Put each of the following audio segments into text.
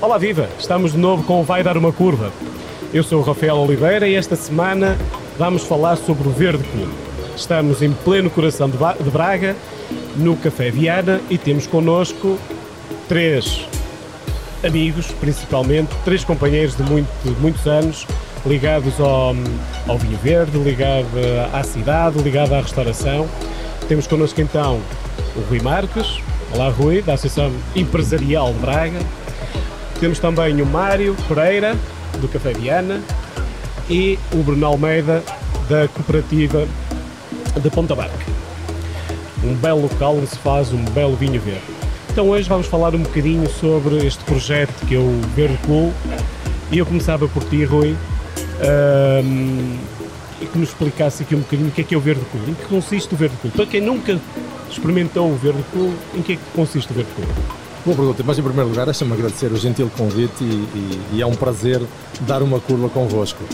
Olá viva, estamos de novo com o Vai Dar Uma Curva. Eu sou o Rafael Oliveira e esta semana vamos falar sobre o Verde Clube. Estamos em pleno coração de Braga, no Café Viana e temos connosco três amigos, principalmente, três companheiros de, muito, de muitos anos, ligados ao, ao vinho verde, ligados à cidade, ligados à restauração. Temos connosco então o Rui Marques. Olá Rui, da Associação Empresarial de Braga. Temos também o Mário Pereira, do Café Viana, e o Bruno Almeida, da Cooperativa de Ponta Barca. Um belo local onde se faz um belo vinho verde. Então hoje vamos falar um bocadinho sobre este projeto que é o Verde Cool. E eu começava por ti, Rui, um, e que nos explicasse aqui um bocadinho o que é que é o Verde Cool, em que consiste o Verde Cool. Para quem nunca experimentou o Verde Cool, em que é que consiste o Verde Cool? Boa pergunta, mas em primeiro lugar deixa-me agradecer o gentil convite e, e, e, é um prazer dar uma curva convosco.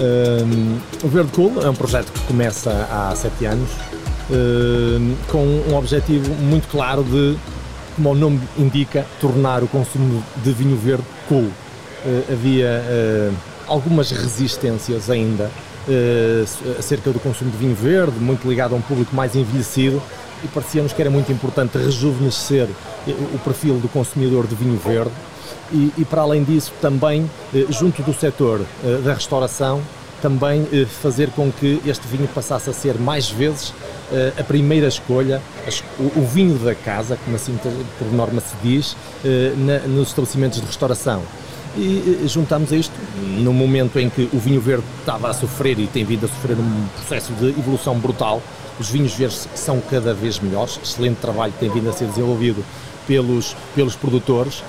Um, o Verde Cool é um projeto que começa há sete anos um, com um objetivo muito claro de, como o nome indica, tornar o consumo de vinho verde cool. Uh, havia uh, algumas resistências ainda uh, acerca do consumo de vinho verde, muito ligado a um público mais envelhecido e parecia-nos que era muito importante rejuvenescer o perfil do consumidor de vinho verde e, e para além disso também eh, junto do setor eh, da restauração também eh, fazer com que este vinho passasse a ser mais vezes a primeira escolha, o vinho da casa, como assim por norma se diz, nos estabelecimentos de restauração. E juntamos a isto no momento em que o vinho verde estava a sofrer e tem vindo a sofrer um processo de evolução brutal, os vinhos verdes são cada vez melhores, excelente trabalho tem vindo a ser desenvolvido pelos, pelos produtores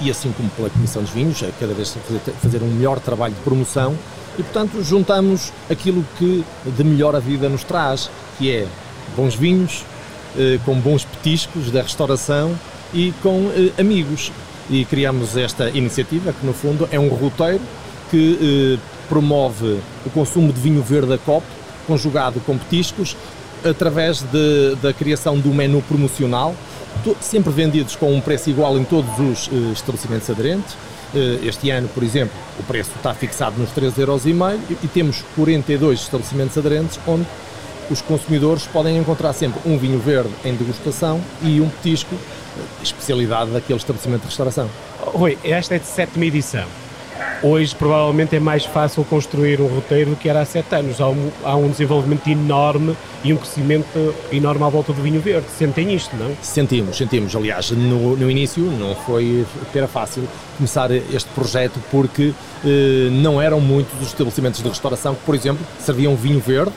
e assim como pela Comissão dos Vinhos, a cada vez fazer, fazer um melhor trabalho de promoção e portanto juntamos aquilo que de melhor a vida nos traz, que é bons vinhos, eh, com bons petiscos da restauração e com eh, amigos. E criamos esta iniciativa que no fundo é um roteiro que eh, promove o consumo de vinho verde a copo, conjugado com petiscos, através de, da criação do menu promocional, sempre vendidos com um preço igual em todos os uh, estabelecimentos aderentes. Uh, este ano, por exemplo, o preço está fixado nos 3,5€ e, e temos 42 estabelecimentos aderentes onde os consumidores podem encontrar sempre um vinho verde em degustação e um petisco, especialidade daquele estabelecimento de restauração. Rui, esta é de sétima edição. Hoje, provavelmente, é mais fácil construir um roteiro do que era há sete anos. Há um, há um desenvolvimento enorme e um crescimento enorme à volta do vinho verde. Sentem isto, não? Sentimos, sentimos. Aliás, no, no início não foi era fácil começar este projeto porque eh, não eram muitos os estabelecimentos de restauração que, por exemplo, serviam vinho verde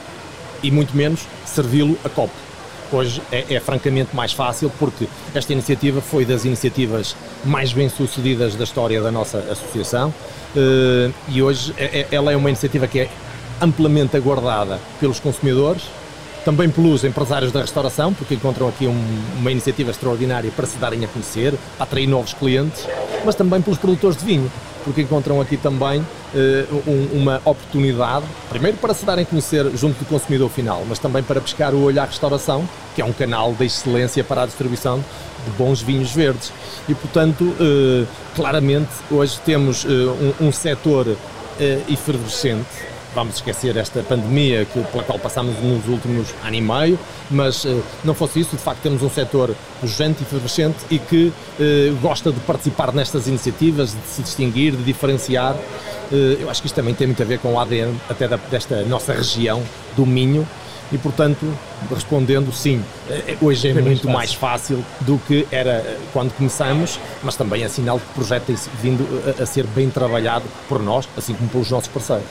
e muito menos servi-lo a copo hoje é, é, francamente mais fácil porque esta iniciativa foi das iniciativas mais bem sucedidas da história da nossa associação uh, e hoje é, é, ela é uma iniciativa que é amplamente aguardada pelos consumidores, também pelos empresários da restauração, porque encontram aqui um, uma iniciativa extraordinária para se darem a conhecer, para atrair novos clientes, mas também pelos produtores de vinho porque encontram aqui também um, uma oportunidade, primeiro para se darem a conhecer junto do consumidor final, mas também para pescar o olho à restauração, que é um canal de excelência para a distribuição de bons vinhos verdes. E, portanto, uh, claramente, hoje temos uh, um, um setor efervescente vamos esquecer esta pandemia que, pela qual passamos nos últimos ano e meio, mas uh, não fosse isso, de facto temos um setor pujante e efervescente e que uh, gosta de participar nestas iniciativas, de se distinguir, de diferenciar. Uh, eu acho que isto também tem muito a ver com o ADN até da, desta nossa região do Minho, e portanto, respondendo sim, hoje é, muito mais fácil. mais fácil do que era quando começamos, mas também é sinal que o projeto tem vindo a, a ser bem trabalhado por nós, assim como pelos nossos parceiros.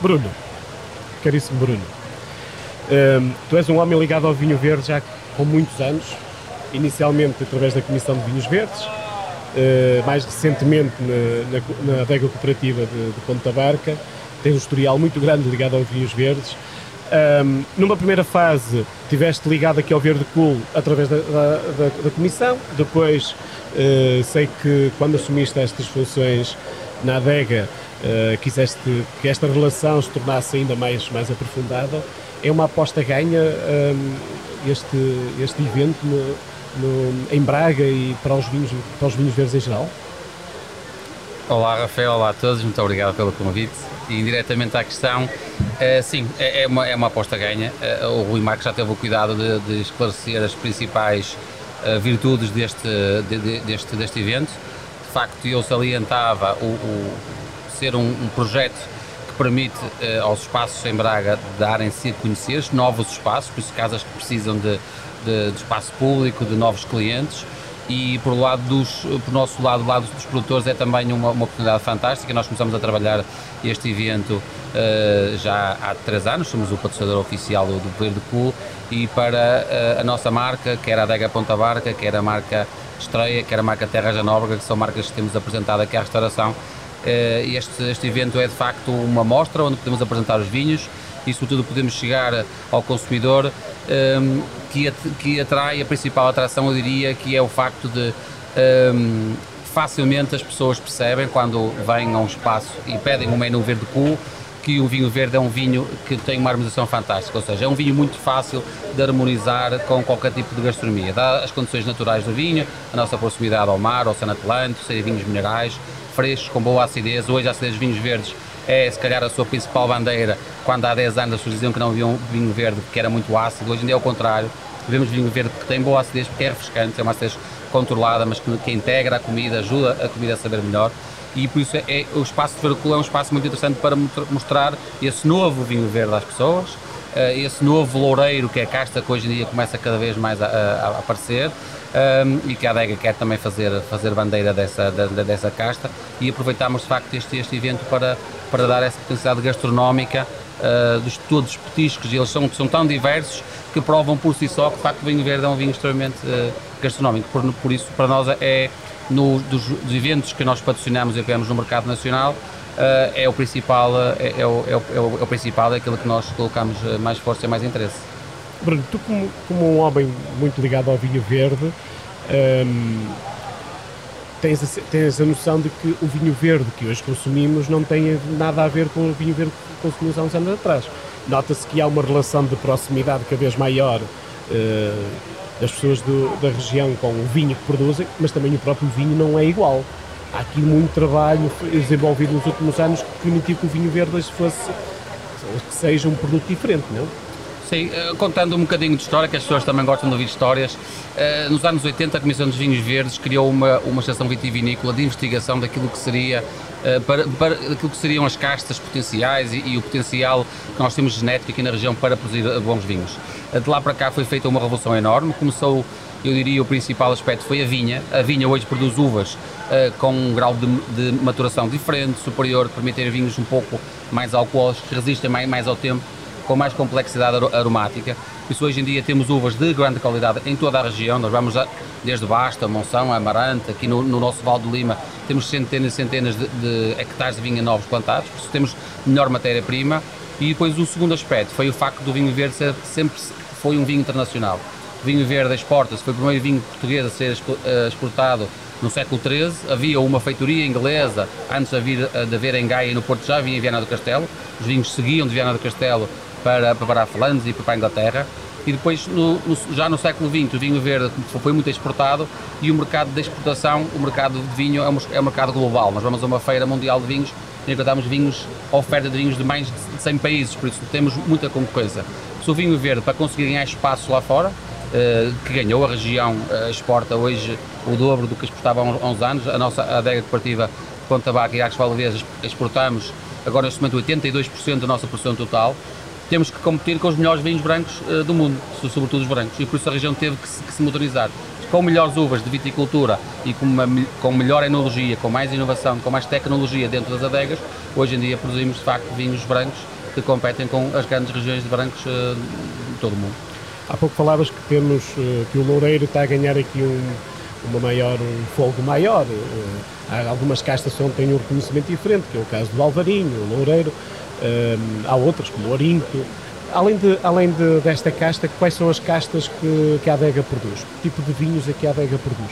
Bruno, caríssimo Bruno, um, tu és um homem ligado ao vinho verde já com muitos anos, inicialmente através da Comissão de Vinhos Verdes, uh, mais recentemente na, na, na adega cooperativa de, de Ponta Barca, tens um historial muito grande ligado aos vinhos verdes. Um, numa primeira fase tiveste ligado aqui ao Verde Cool através da, da, da, da Comissão, depois uh, sei que quando assumiste estas funções na adega uh, quiseste que esta relação se tornasse ainda mais, mais aprofundada. É uma aposta ganha um, este, este evento no, no, em Braga e para os, vinhos, para os vinhos verdes em geral? Olá Rafael, olá a todos, muito obrigado pelo convite. E diretamente à questão, é, sim, é, é, uma, é uma aposta ganha. É, o Rui Marques já teve o cuidado de, de esclarecer as principais uh, virtudes deste, de, de, deste, deste evento. De facto, eu salientava o, o ser um, um, projeto que permite uh, aos espaços em Braga darem-se a conhecer, novos espaços, por isso casas que precisam de, de, de espaço público, de novos clientes. E por lado dos, por nosso lado, lado dos produtores, é também uma, uma oportunidade fantástica. Nós começamos a trabalhar este evento uh, já há três anos, somos o patrocinador oficial do, Verde Cool e para uh, a nossa marca, quer a Adega Ponta Barca, quer a marca Estreia, quer a marca Terra Janóbrega, que são marcas que temos apresentado aqui à restauração, este, este evento é de facto uma mostra onde podemos apresentar os vinhos e sobretudo podemos chegar ao consumidor um, que, que atrai, a principal atração eu diria que é o facto de um, facilmente as pessoas percebem quando vêm a um espaço e pedem um menu verde cool que o vinho verde é um vinho que tem uma harmonização fantástica, ou seja, é um vinho muito fácil de harmonizar com qualquer tipo de gastronomia. Dá as condições naturais do vinho, a nossa proximidade ao mar, ao Oceano Atlântico, serem vinhos minerais, frescos, com boa acidez. Hoje a acidez dos vinhos verdes é se calhar a sua principal bandeira. Quando há 10 anos as pessoas diziam que não haviam vinho verde que era muito ácido, hoje em dia é o contrário. Vemos vinho verde que tem boa acidez porque é refrescante, é uma acidez controlada, mas que, que integra a comida, ajuda a comida a saber melhor. E por isso é, é o espaço de Veracruz é um espaço muito interessante para mostrar esse novo vinho verde às pessoas, eh, esse novo loureiro que é a casta que hoje em dia começa cada vez mais a, a aparecer um, e que a adega quer também fazer, fazer bandeira dessa, dessa casta. E aproveitámos de facto este, este evento para, para dar essa potencialidade gastronómica uh, dos todos os petiscos, eles são, são tão diversos que provam por si só que de facto o vinho verde é um vinho extremamente uh, gastronómico, por, por isso para nós é no, dos, dos, eventos que nós patrocinamos e apoiamos no mercado nacional uh, é o principal, é, é, é, o, é, o, é o principal, é aquilo que nós colocamos mais força e mais interesse. Bruno, tu como, como um homem muito ligado ao vinho verde, um, tens, a, tens a noção de que o vinho verde que hoje consumimos não tem nada a ver com o vinho verde que consumimos há uns anos atrás. Nota-se que há uma relação de proximidade cada vez maior uh, das pessoas do, da região com o vinho que produzem, mas também o próprio vinho não é igual. Há aqui muito trabalho desenvolvido nos últimos anos que permitiu que o vinho verde fosse que seja um produto diferente, não? Sim, eh, contando um bocadinho de história, que as pessoas também gostam de ouvir histórias, eh, nos anos 80 a Comissão dos Vinhos Verdes criou uma, uma estação vitivinícola de investigação daquilo que seria eh, para, para aquilo que seriam as castas potenciais e, e, o potencial que nós temos genético aqui na região para produzir bons vinhos. De lá para cá foi feita uma revolução enorme, começou, eu diria, o principal aspecto foi a vinha. A vinha hoje produz uvas uh, com um grau de, de, maturação diferente, superior, que permite ter vinhos um pouco mais alcoólicos, que resistem mais, mais ao tempo com mais complexidade aromática. Isso hoje em dia temos uvas de grande qualidade em toda a região, nós vamos desde Basta, Monção, Amarante, aqui no, no nosso Val do Lima temos centenas e centenas de, de, hectares de vinha novos plantados, por isso temos melhor matéria-prima. E depois o segundo aspecto foi o facto do vinho verde ser, sempre foi um vinho internacional. O vinho verde exporta-se, foi o primeiro vinho português a ser eh, exportado no século XIII. Havia uma feitoria inglesa, antes de haver, de haver em Gaia e no Porto já havia em Viana do Castelo. Os vinhos seguiam de Viana do Castelo para, para a Flandres e para a Inglaterra. E depois, no, no, já no século XX, o vinho verde foi muito exportado e o mercado de exportação, o mercado de vinho é um, é um mercado global. Nós vamos a uma feira mundial de vinhos e encontramos vinhos, oferta de vinhos de mais de 100 países, por isso temos muita concorrência. Se o vinho verde, para conseguir ganhar espaço lá fora, eh, que ganhou, a região eh, exporta hoje o dobro do que exportava há uns anos, a nossa adega deportiva Ponta Baca e Arcos Valdez exportamos agora neste momento 82% da nossa produção total, temos que competir com os melhores vinhos brancos uh, do mundo, sobretudo os brancos, e por isso a região teve que se, que se modernizar. Com melhores uvas de viticultura e com, uma, com melhor enologia, com mais inovação, com mais tecnologia dentro das adegas, hoje em dia produzimos de facto vinhos brancos que competem com as grandes regiões de brancos uh, de todo o mundo. Há pouco falavas que temos uh, que o Loureiro está a ganhar aqui um, uma maior, um fogo maior. há algumas castas onde têm um reconhecimento diferente, que é o caso do Alvarinho, o Loureiro. Uh, há outras, como o Orinto. Além, de, além de, desta casta, quais são as castas que, que a adega produz? Que tipo de vinhos é que a adega produz?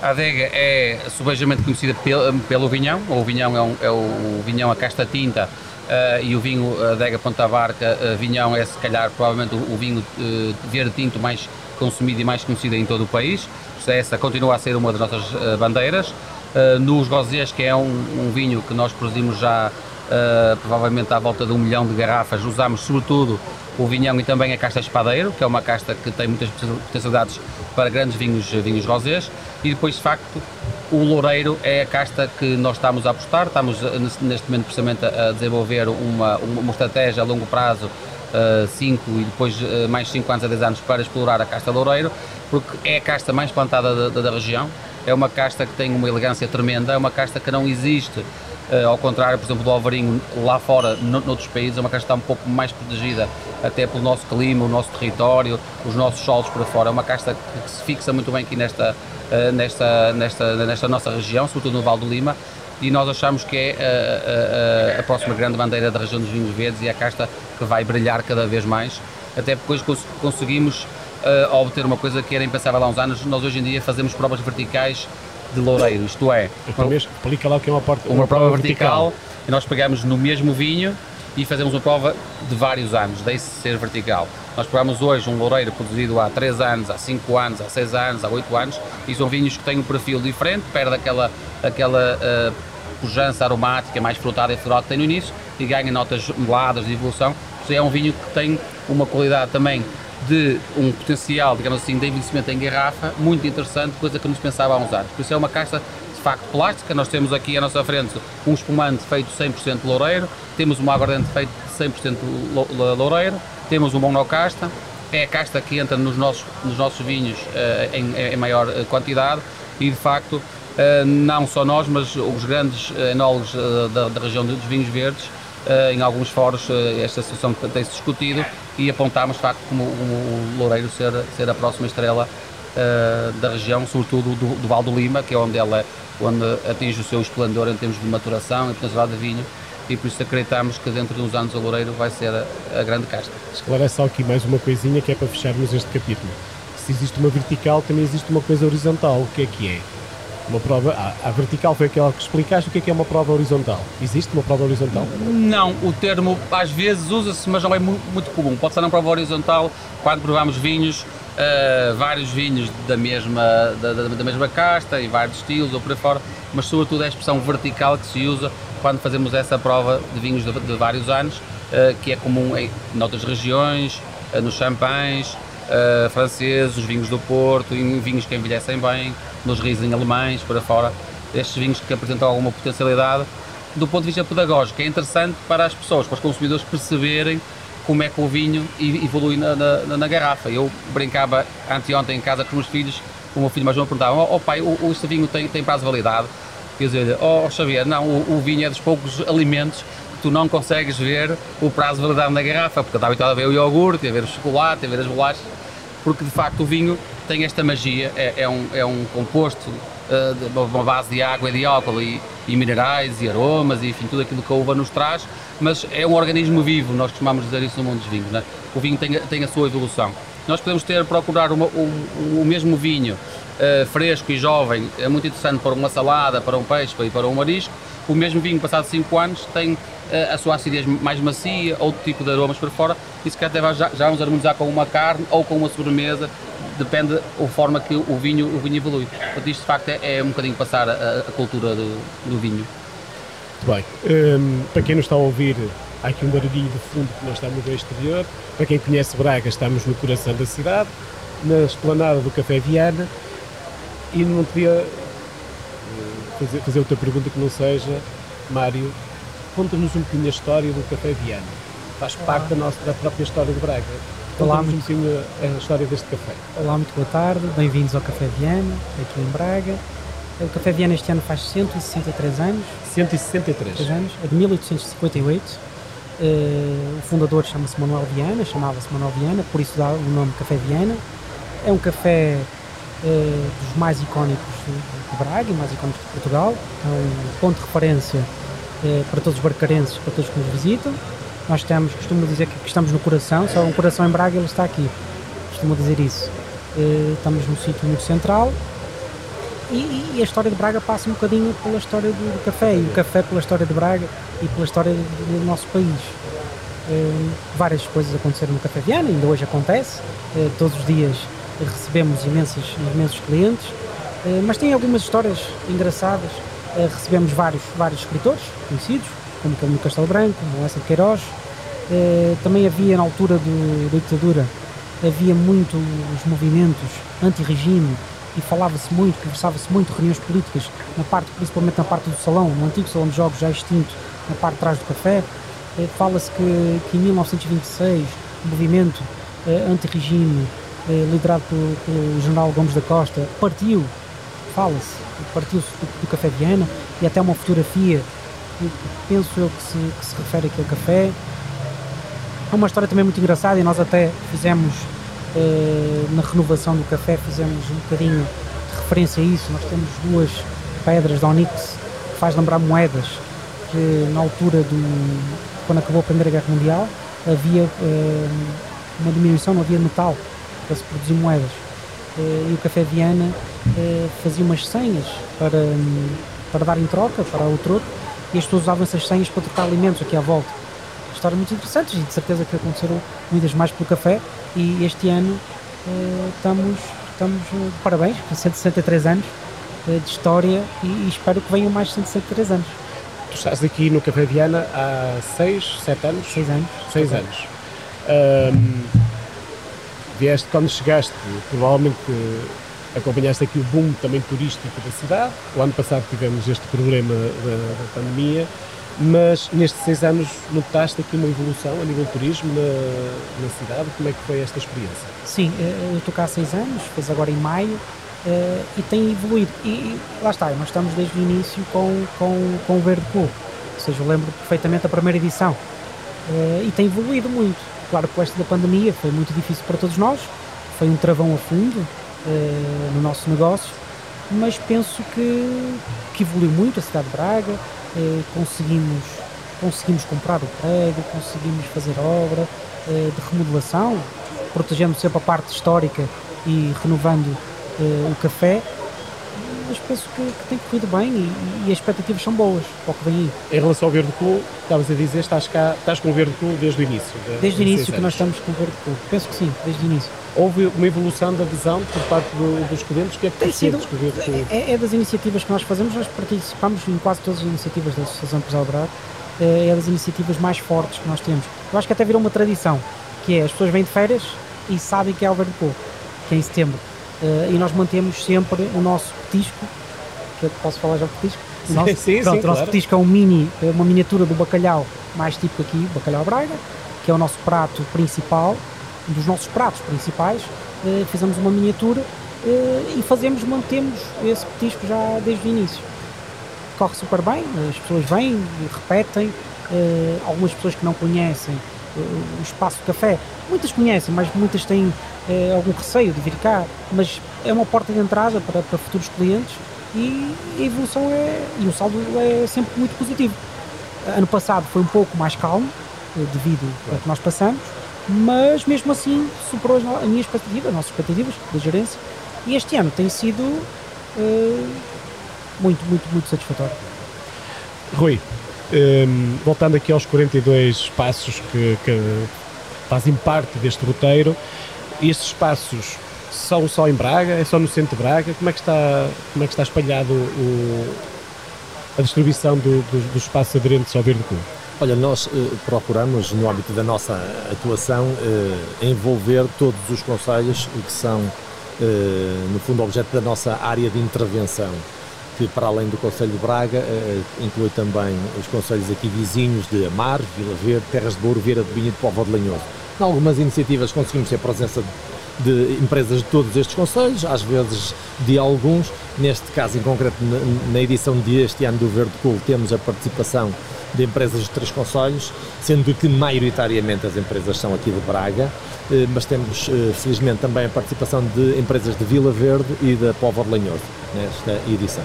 A adega é subejamente conhecida pelo, pelo vinhão, o vinhão é, um, é o, vinhão a casta tinta uh, e o vinho adega Ponta Barca, uh, vinhão é se calhar provavelmente o, o vinho uh, verde tinto mais consumido e mais conhecido em todo o país, essa continua a ser uma das nossas bandeiras. nos rosés, que é um, um, vinho que nós produzimos já provavelmente à volta de um milhão de garrafas, usamos sobretudo o vinhão e também a casta espadeiro, que é uma casta que tem muitas potencialidades para grandes vinhos, vinhos rosés, e depois de facto o loureiro é a casta que nós estamos a apostar, estamos neste momento precisamente a desenvolver uma, uma estratégia a longo prazo 5 uh, e depois uh, mais 5 anos a 10 anos para explorar a casta loureiro, porque é a casta mais plantada da, da, região, é uma casta que tem uma elegância tremenda, é uma casta que não existe Uh, ao contrário, por exemplo, do Alvarinho, lá fora, no, noutros países, é uma casta que está um pouco mais protegida, até pelo nosso clima, o nosso território, os nossos solos para fora. É uma casta que, que se fixa muito bem aqui nesta, uh, nesta, nesta, nesta nossa região, sobretudo no Val do Lima, e nós achamos que é uh, a próxima grande bandeira da região dos vinhos verdes e é a casta que vai brilhar cada vez mais, até porque cons conseguimos obter uma coisa que era impensável há uns anos. Nós hoje em dia fazemos provas verticais de loureiro, isto é. Então, explica lá o que é uma, porta, uma, uma prova, prova vertical, vertical, e nós pegamos no mesmo vinho e fazemos uma prova de vários anos, deixe ser vertical. Nós pegamos hoje um loureiro produzido há 3 anos, há 5 anos, há 6 anos, há 8 anos, e são vinhos que têm um perfil diferente, perde aquela, aquela uh, pujança aromática mais frutada e floral que tem no início e ganha notas meladas de evolução. É um vinho que tem uma qualidade também de um potencial, digamos assim, de envelhecimento em garrafa muito interessante, coisa que nos pensava há uns anos. Por isso é uma caixa de facto plástica, nós temos aqui à nossa frente um espumante feito 100% loureiro, temos uma aguardente feito 100% loureiro, temos um monocasta, é a casta que entra nos nossos, nos nossos vinhos uh, em, em, maior eh, quantidade. E de facto uh, não só nós, mas os grandes enólogos uh, da, da, região dos vinhos verdes, em alguns fóruns esta situação tem-se discutido e apontámos de facto como o, Loureiro ser, ser a próxima estrela uh, da região, sobretudo do, do Val do Lima, que é onde ela onde atinge o seu esplendor em termos de maturação e potencialidade de vinho e por isso acreditamos que dentro de uns anos o Loureiro vai ser a, a grande casta. Esclarece aqui mais uma coisinha que é para fecharmos este capítulo. Se existe uma vertical, também existe uma coisa horizontal. O que é que é? Uma prova. Ah, a vertical foi aquela que explicaste. O que é que é uma prova horizontal? Existe uma prova horizontal? Não, o termo às vezes usa-se, mas não é muito comum. Pode ser uma prova horizontal quando provamos vinhos, uh, vários vinhos da mesma, da, da, da, mesma casta e vários estilos ou por aí fora, mas sobretudo é a expressão vertical que se usa quando fazemos essa prova de vinhos de, de vários anos, uh, que é comum em, outras regiões, uh, nos champanhes, franceses, os vinhos do Porto, vinhos que envelhecem bem nos riesling alemães, para fora, estes vinhos que apresentam alguma potencialidade. Do ponto de vista pedagógico, é interessante para as pessoas, para os consumidores perceberem como é que o vinho evolui na, na, na garrafa. Eu brincava anteontem em casa com os meus filhos, o meu filho mais novo perguntava, oh, oh pai, o, este vinho tem, tem prazo de validade? Quer dizer, oh Xavier, não, o, o, vinho é dos poucos alimentos que tu não consegues ver o prazo de validade na garrafa, porque está habituado a ver o iogurte, a ver o chocolate, a ver as bolachas, porque de facto o vinho tem esta magia, é, é um, é um composto uh, de uma base de água e de álcool e, e, minerais e aromas e enfim, tudo aquilo que a uva nos traz, mas é um organismo vivo, nós costumamos dizer isso no mundo dos vinhos. Né? O vinho tem, tem a sua evolução. Nós podemos ter, procurar uma, o, o mesmo vinho uh, fresco e jovem, é muito interessante para uma salada, para um peixe e para um marisco. O mesmo vinho, passado 5 anos, tem uh, a sua acidez mais macia, outro tipo de aromas por fora, e se calhar já, já vamos harmonizar com uma carne ou com uma sobremesa depende da forma que o vinho, o vinho evolui. Portanto, isto de facto é, é um bocadinho passar a, a cultura do, do, vinho. Muito bem. Um, para quem nos está a ouvir, há aqui um barulhinho de fundo que nós estamos no exterior. Para quem conhece Braga, estamos no coração da cidade, na esplanada do Café Viana. E não podia eh, fazer, fazer outra pergunta que não seja, Mário, conta-nos um bocadinho a história do Café Viana. Faz parte da, nossa, da própria história de Braga. Olá, muito... um a história deste café. Olá, muito boa tarde, bem-vindos ao Café Viana, aqui em Braga. O Café Viana este ano faz 163 anos. 163 anos, é de 1858. Uh, eh, o fundador chama-se Manuel Viana, chamava-se Manuel Viana, por isso dá o nome Café Viana. É um café uh, dos mais icónicos de Braga e mais icónicos de Portugal. É um ponto de referência uh, para todos os barcarenses, para todos que nos visitam. Nós estamos, costumo dizer que estamos no coração, só um coração em Braga ele está aqui. Costumo dizer isso. Uh, estamos num sítio muito central e, e, a história de Braga passa um bocadinho pela história do, do café, e o café pela história de Braga e pela história do, nosso país. Uh, várias coisas aconteceram no Café Viana, ainda hoje acontece, uh, todos os dias recebemos imensos, imensos clientes, mas tem algumas histórias engraçadas. recebemos vários, vários escritores conhecidos, como Camilo Castelo Branco, como Lessa de Queiroz. também havia, na altura do, da ditadura, havia muitos movimentos anti-regime e falava-se muito, conversava-se muito reuniões políticas, na parte, principalmente na parte do salão, no antigo salão de jogos já extinto, na parte de trás do café. Eh, fala-se que, que, em 1926 o movimento eh, anti-regime, eh, liderado pelo, pelo, general Gomes da Costa, partiu, fala-se, partiu-se do, do, Café Viana e até uma fotografia, penso eu que se, que se refere àquele café. É uma história também muito engraçada e nós até fizemos eh, na renovação do café fizemos um bocadinho de referência a isso. Nós temos duas pedras de Onyx que faz lembrar moedas que na altura do quando acabou a Primeira Guerra Mundial havia uh, uma diminuição, não havia metal para se produzir moedas. Uh, e o Café Viana uh, fazia umas senhas para, para dar em troca para o troco e as pessoas usavam essas senhas para trocar alimentos aqui à volta. Histórias muito interessantes e de certeza que aconteceram muitas mais pelo café e este ano uh, estamos, estamos uh, parabéns, com 163 anos uh, de história e, e, espero que venham mais 163 anos. Tu estás aqui no Café Viana há 6, 7 anos? 6 anos. 6 anos. Um, vieste quando chegaste, provavelmente acompanhaste aqui o boom também turístico da cidade. O ano passado tivemos este problema da, da pandemia mas nestes seis anos notaste aqui uma evolução a nível turismo na, na cidade? Como é que foi esta experiência? Sim, eh, eu estou cá há seis anos, fez agora em maio, Uh, e tem evoluído. E, lá está, nós estamos desde o início com, com, com o Verde Clube, ou seja, eu lembro perfeitamente da primeira edição. E tem evoluído muito. Claro que esta da pandemia foi muito difícil para todos nós, foi um travão a fundo uh, no nosso negócio, mas penso que, que evoluiu muito a cidade de Braga, eh, conseguimos, conseguimos comprar o prédio, conseguimos fazer obra eh, de remodelação, protegendo sempre a parte histórica e renovando eh, o café, mas penso que, que tem corrido bem e, e, as expectativas são boas para o que vem aí. Em relação ao Verde Clube, estavas a dizer, estás, cá, estás com o Verde Clube desde o início? De, desde o início que nós estamos com o Verde Clube, penso que sim, desde o início. Houve uma evolução da adesão por parte do, dos clientes? O que é que tem sido, com o Verde Clube? É, é, das iniciativas que nós fazemos, nós participamos em quase todas as iniciativas da Associação Empresarial Braga, é, é das iniciativas mais fortes que nós temos. Eu acho que até virou uma tradição, que é as pessoas vêm de férias e sabem que é o Verde Clube, que é em setembro. Uh, e nós mantemos sempre o nosso petisco que eu posso falar já petisco? O nosso, sim, pronto, sim, o nosso claro. petisco é um mini, é uma miniatura do bacalhau mais típico aqui, bacalhau Braga, que é o nosso prato principal, dos nossos pratos principais. Uh, fizemos uma miniatura uh, e fazemos, mantemos esse petisco já desde o início. Corre super bem, as pessoas vêm repetem, uh, algumas pessoas que não conhecem o espaço de café, muitas conhecem, mas muitas têm algum receio de vir cá, mas é uma porta de entrada para, para futuros clientes e a evolução é, e o saldo é sempre muito positivo. Ano passado foi um pouco mais calmo, eh, devido ao que nós passamos, mas mesmo assim superou a minha expectativa, as nossas expectativas da gerência, e este ano tem sido uh, muito, muito, muito satisfatório. Rui, um, ehm, voltando aqui aos 42 passos que, que fazem parte deste roteiro, estes passos são só em Braga? É só no centro de Braga? Como é que está, como é que está espalhado o, a distribuição do, do, dos espaços aderentes ao Verde Clube? Olha, nós eh, procuramos, no âmbito da nossa atuação, eh, envolver todos os conselhos que são, eh, no fundo, objeto da nossa área de intervenção, que para além do Conselho de Braga, inclui também os conselhos aqui vizinhos de Amar, Vila Verde, Terras de Bouro, Vieira de Binha e de Povo de Lanhoso. Em algumas iniciativas conseguimos ter presença de empresas de todos estes conselhos, às vezes de alguns. Neste caso em concreto, na edição deste ano do Verde Cool, temos a participação de empresas de três conselhos, sendo que maioritariamente as empresas são aqui de Braga, eh, mas temos eh, felizmente também a participação de empresas de Vila Verde e da Povo de Lanhoso nesta edição.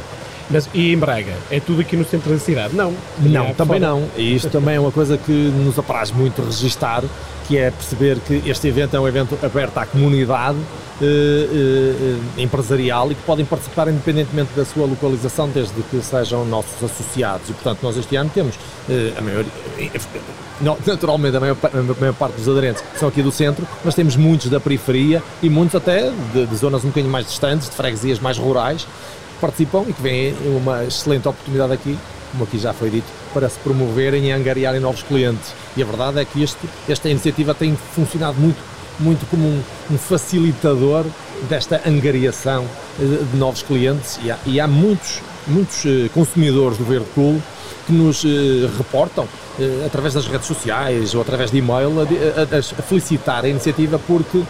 Mas e em Braga? É tudo aqui no centro da cidade? Não. Não, É também fora. não. E isto também é uma coisa que nos apraz muito registar, que é perceber que este evento é um evento aberto à comunidade eh, eh, eh, empresarial e que podem participar independentemente da sua localização, desde que sejam nossos associados. E, portanto, nós este ano temos eh, a maioria, não, naturalmente a maior, a maior parte dos aderentes são aqui do centro, mas temos muitos da periferia e muitos até de, de zonas um bocadinho mais distantes, de freguesias mais rurais, participam e que vêm uma excelente oportunidade aqui, como aqui já foi dito, para se promoverem e angariarem novos clientes. E a verdade é que este, esta iniciativa tem funcionado muito, muito como um, um facilitador desta angariação eh, de novos clientes e há, e há muitos, muitos eh, consumidores do Verde Cool que nos eh, reportam através das redes sociais ou através de e-mail a, a- a felicitar a iniciativa porque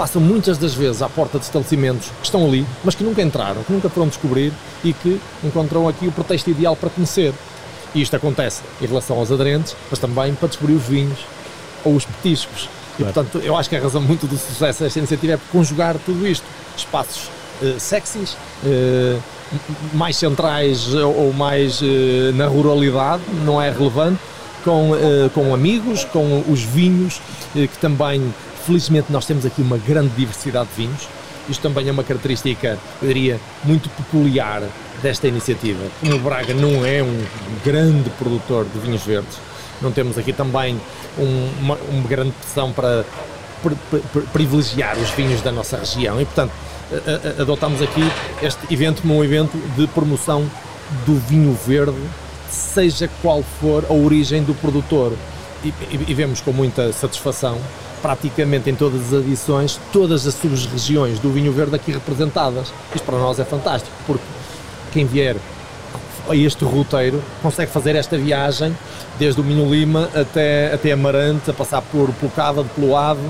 passam muitas das vezes à porta de estabelecimentos que estão ali, mas que nunca entraram, que nunca foram descobrir e que encontram aqui o pretexto ideal para conhecer. E isto acontece em relação aos aderentes, mas também para descobrir os vinhos ou os petiscos. E Claro. portanto, eu acho que a razão muito do sucesso desta iniciativa é conjugar tudo isto. Espaços eh, sexys, eh, mais centrais ou ou mais eh, na ruralidade, não é relevante, com, eh, com amigos, com os vinhos, eh, que também, felizmente, nós temos aqui uma grande diversidade de vinhos. Isto também é uma característica, eu diria, muito peculiar desta iniciativa. Como Braga não é um grande produtor de vinhos verdes, não temos aqui também um- uma, uma grande pressão para pri- pri- privilegiar os vinhos da nossa região e, portanto, adotamos aqui este evento como um evento de promoção do vinho verde, seja qual for a origem do produtor. E, e- e vemos com muita satisfação, praticamente em todas as edições, todas as sub-regiões do vinho verde aqui representadas. Isto para nós é fantástico, porque quem vier a este roteiro consegue fazer esta viagem desde o Minho Lima até, até Amarante, a passar por, pelo Cávado, pelo Ave,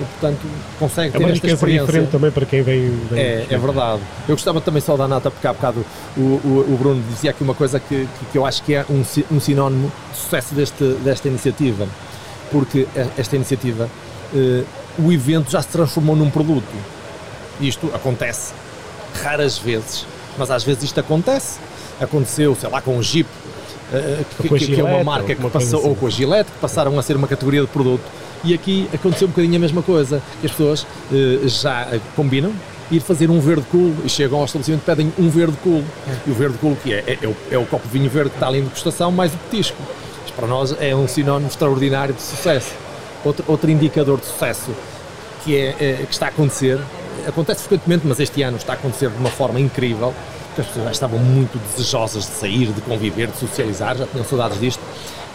e, portanto consegue É ter uma esta experiência. diferente também para quem vem. vem É, é verdade. Eu gostava também só da nata, porque há bocado o, o, o Bruno dizia aqui uma coisa que, que, que eu acho que é um, um sinónimo de sucesso deste, desta iniciativa. Porque e- esta iniciativa, eh, o evento já se transformou num produto. Isto acontece raras vezes, mas às vezes isto acontece. Aconteceu, sei lá, com o Jeep, eh, que, a que- que é uma Gillette, marca que passou, ou assim. com a Gillette, que passaram a ser uma categoria de produto. E aqui aconteceu um bocadinho a mesma coisa, que as pessoas eh, já eh, combinam ir fazer um verde cool e chegam ao estabelecimento e pedem um verde cool. E o verde cool que é? É, é o, é o copo de vinho verde que está ali em degustação mais o petisco. Isto para nós é um sinónimo extraordinário de sucesso. Outro, outro indicador de sucesso que, é, é- que está a acontecer, acontece frequentemente, mas este ano está a acontecer de uma forma incrível, que as pessoas já estavam muito desejosas de sair, de conviver, de socializar, já tinham saudades disto,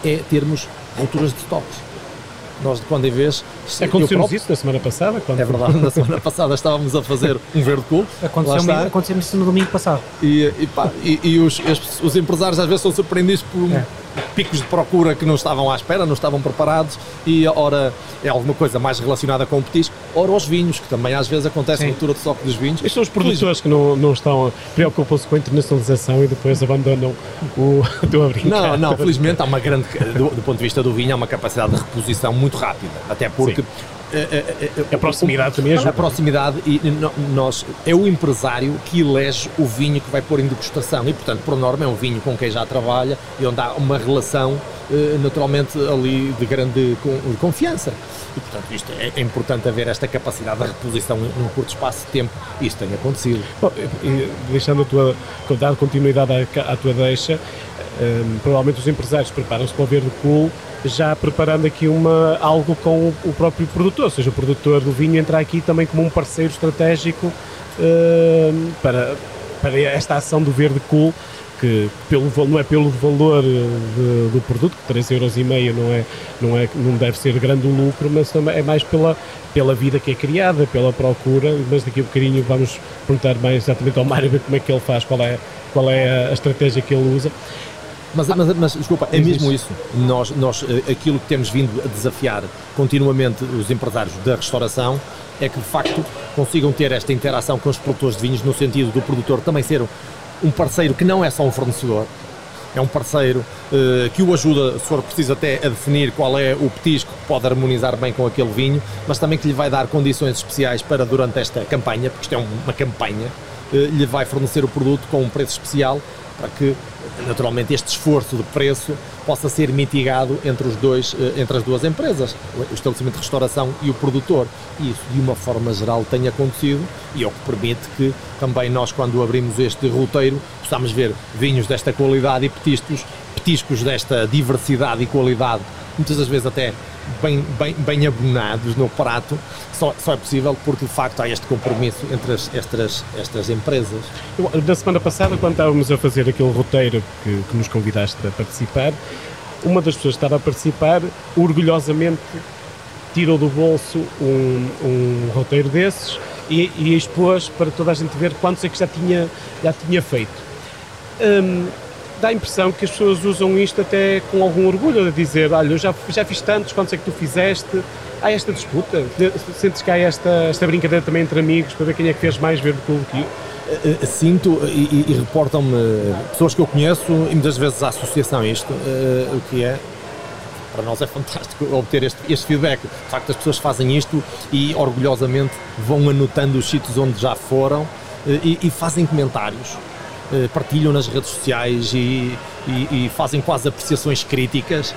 é termos rupturas de stocks. Nós, de quando em vez... eu Aconteceu-nos próprio- isso na semana passada? Quando É verdade, na semana passada estávamos a fazer um verde cool. lá Aconteceu-me está. aconteceu isso no domingo passado. E, e, pá, e- e os, os empresários às vezes são surpreendidos por É. picos de procura que não estavam à espera, não estavam preparados e ora é alguma coisa mais relacionada com o petisco, ora os vinhos, que também às vezes acontece a Sim. ruptura de estoque dos vinhos. Estes são os produtores que não, não estão, preocupam-se com a internacionalização e depois abandonam o. A brincar. Não, não, felizmente há uma grande, do, do ponto de vista do vinho, há uma capacidade de reposição muito rápida, até porque Sim. Eh, eh, eh, A proximidade também A ajuda. proximidade e nós é o empresário que elege o vinho que vai pôr em degustação. E portanto por norma é um vinho com quem já trabalha e onde há uma relação eh, naturalmente ali de grande con- de confiança. E portanto isto é, é importante haver esta capacidade de reposição num curto espaço de tempo. Isto tem acontecido. Bom, deixando a tua, dar continuidade à, à tua deixa, hum, provavelmente os empresários preparam-se para o verde cool já preparando aqui uma, algo com o, próprio produtor, ou seja, o produtor do vinho entra aqui também como um parceiro estratégico hum, para, para esta ação do verde cool que pelo, não é pelo valor eh, de- do produto, que 3,5€ não é, não é não deve ser grande o lucro, mas é mais pela, pela vida que é criada, pela procura, mas daqui a bocadinho vamos perguntar mais exatamente ao Mário como é que ele faz, qual é, qual é a estratégia que ele usa. Mas, mas, mas, desculpa, é mesmo isso. Nós, nós, eh, aquilo que temos vindo a desafiar continuamente os empresários da restauração é que, de facto, consigam ter esta interação com os produtores de vinhos no sentido do produtor também ser um parceiro que não é só um fornecedor, é um parceiro eh, que o ajuda, se for preciso, até a definir qual é o petisco que pode harmonizar bem com aquele vinho, mas também que lhe vai dar condições especiais para durante esta campanha, porque isto é um- uma campanha, lhe vai fornecer o produto com um preço especial para que naturalmente este esforço de preço possa ser mitigado entre os dois entre as duas empresas o estabelecimento de restauração e o produtor. E isso de uma forma geral tem acontecido e é o que permite que também nós quando abrimos este roteiro possamos ver vinhos desta qualidade e petiscos petiscos desta diversidade e qualidade muitas das vezes até bem, bem, bem abonados no prato, só, só é possível porque de facto há este compromisso entre as, estas, estas empresas. Eu, da semana passada, quando estávamos a fazer aquele roteiro que, que nos convidaste a participar, uma das pessoas que estava a participar orgulhosamente tirou do bolso um, um roteiro desses e, e, expôs para toda a gente ver quantos é que já tinha, já tinha feito. Um, dá a impressão que as pessoas usam isto até com algum orgulho, a dizer, olha, eu já, já fiz tantos, quantos é que tu fizeste? Há esta disputa? Sentes que há esta, esta brincadeira também entre amigos para ver quem é que fez mais verde clube que? Eh, eh, sinto e, e reportam-me pessoas que eu conheço e muitas vezes a associação a isto, uh, o que é para nós é fantástico obter este, este, feedback. De facto, as pessoas fazem isto e orgulhosamente vão anotando os sítios onde já foram e, e, fazem comentários. Eh, partilham nas redes sociais e, e, e, fazem quase apreciações críticas,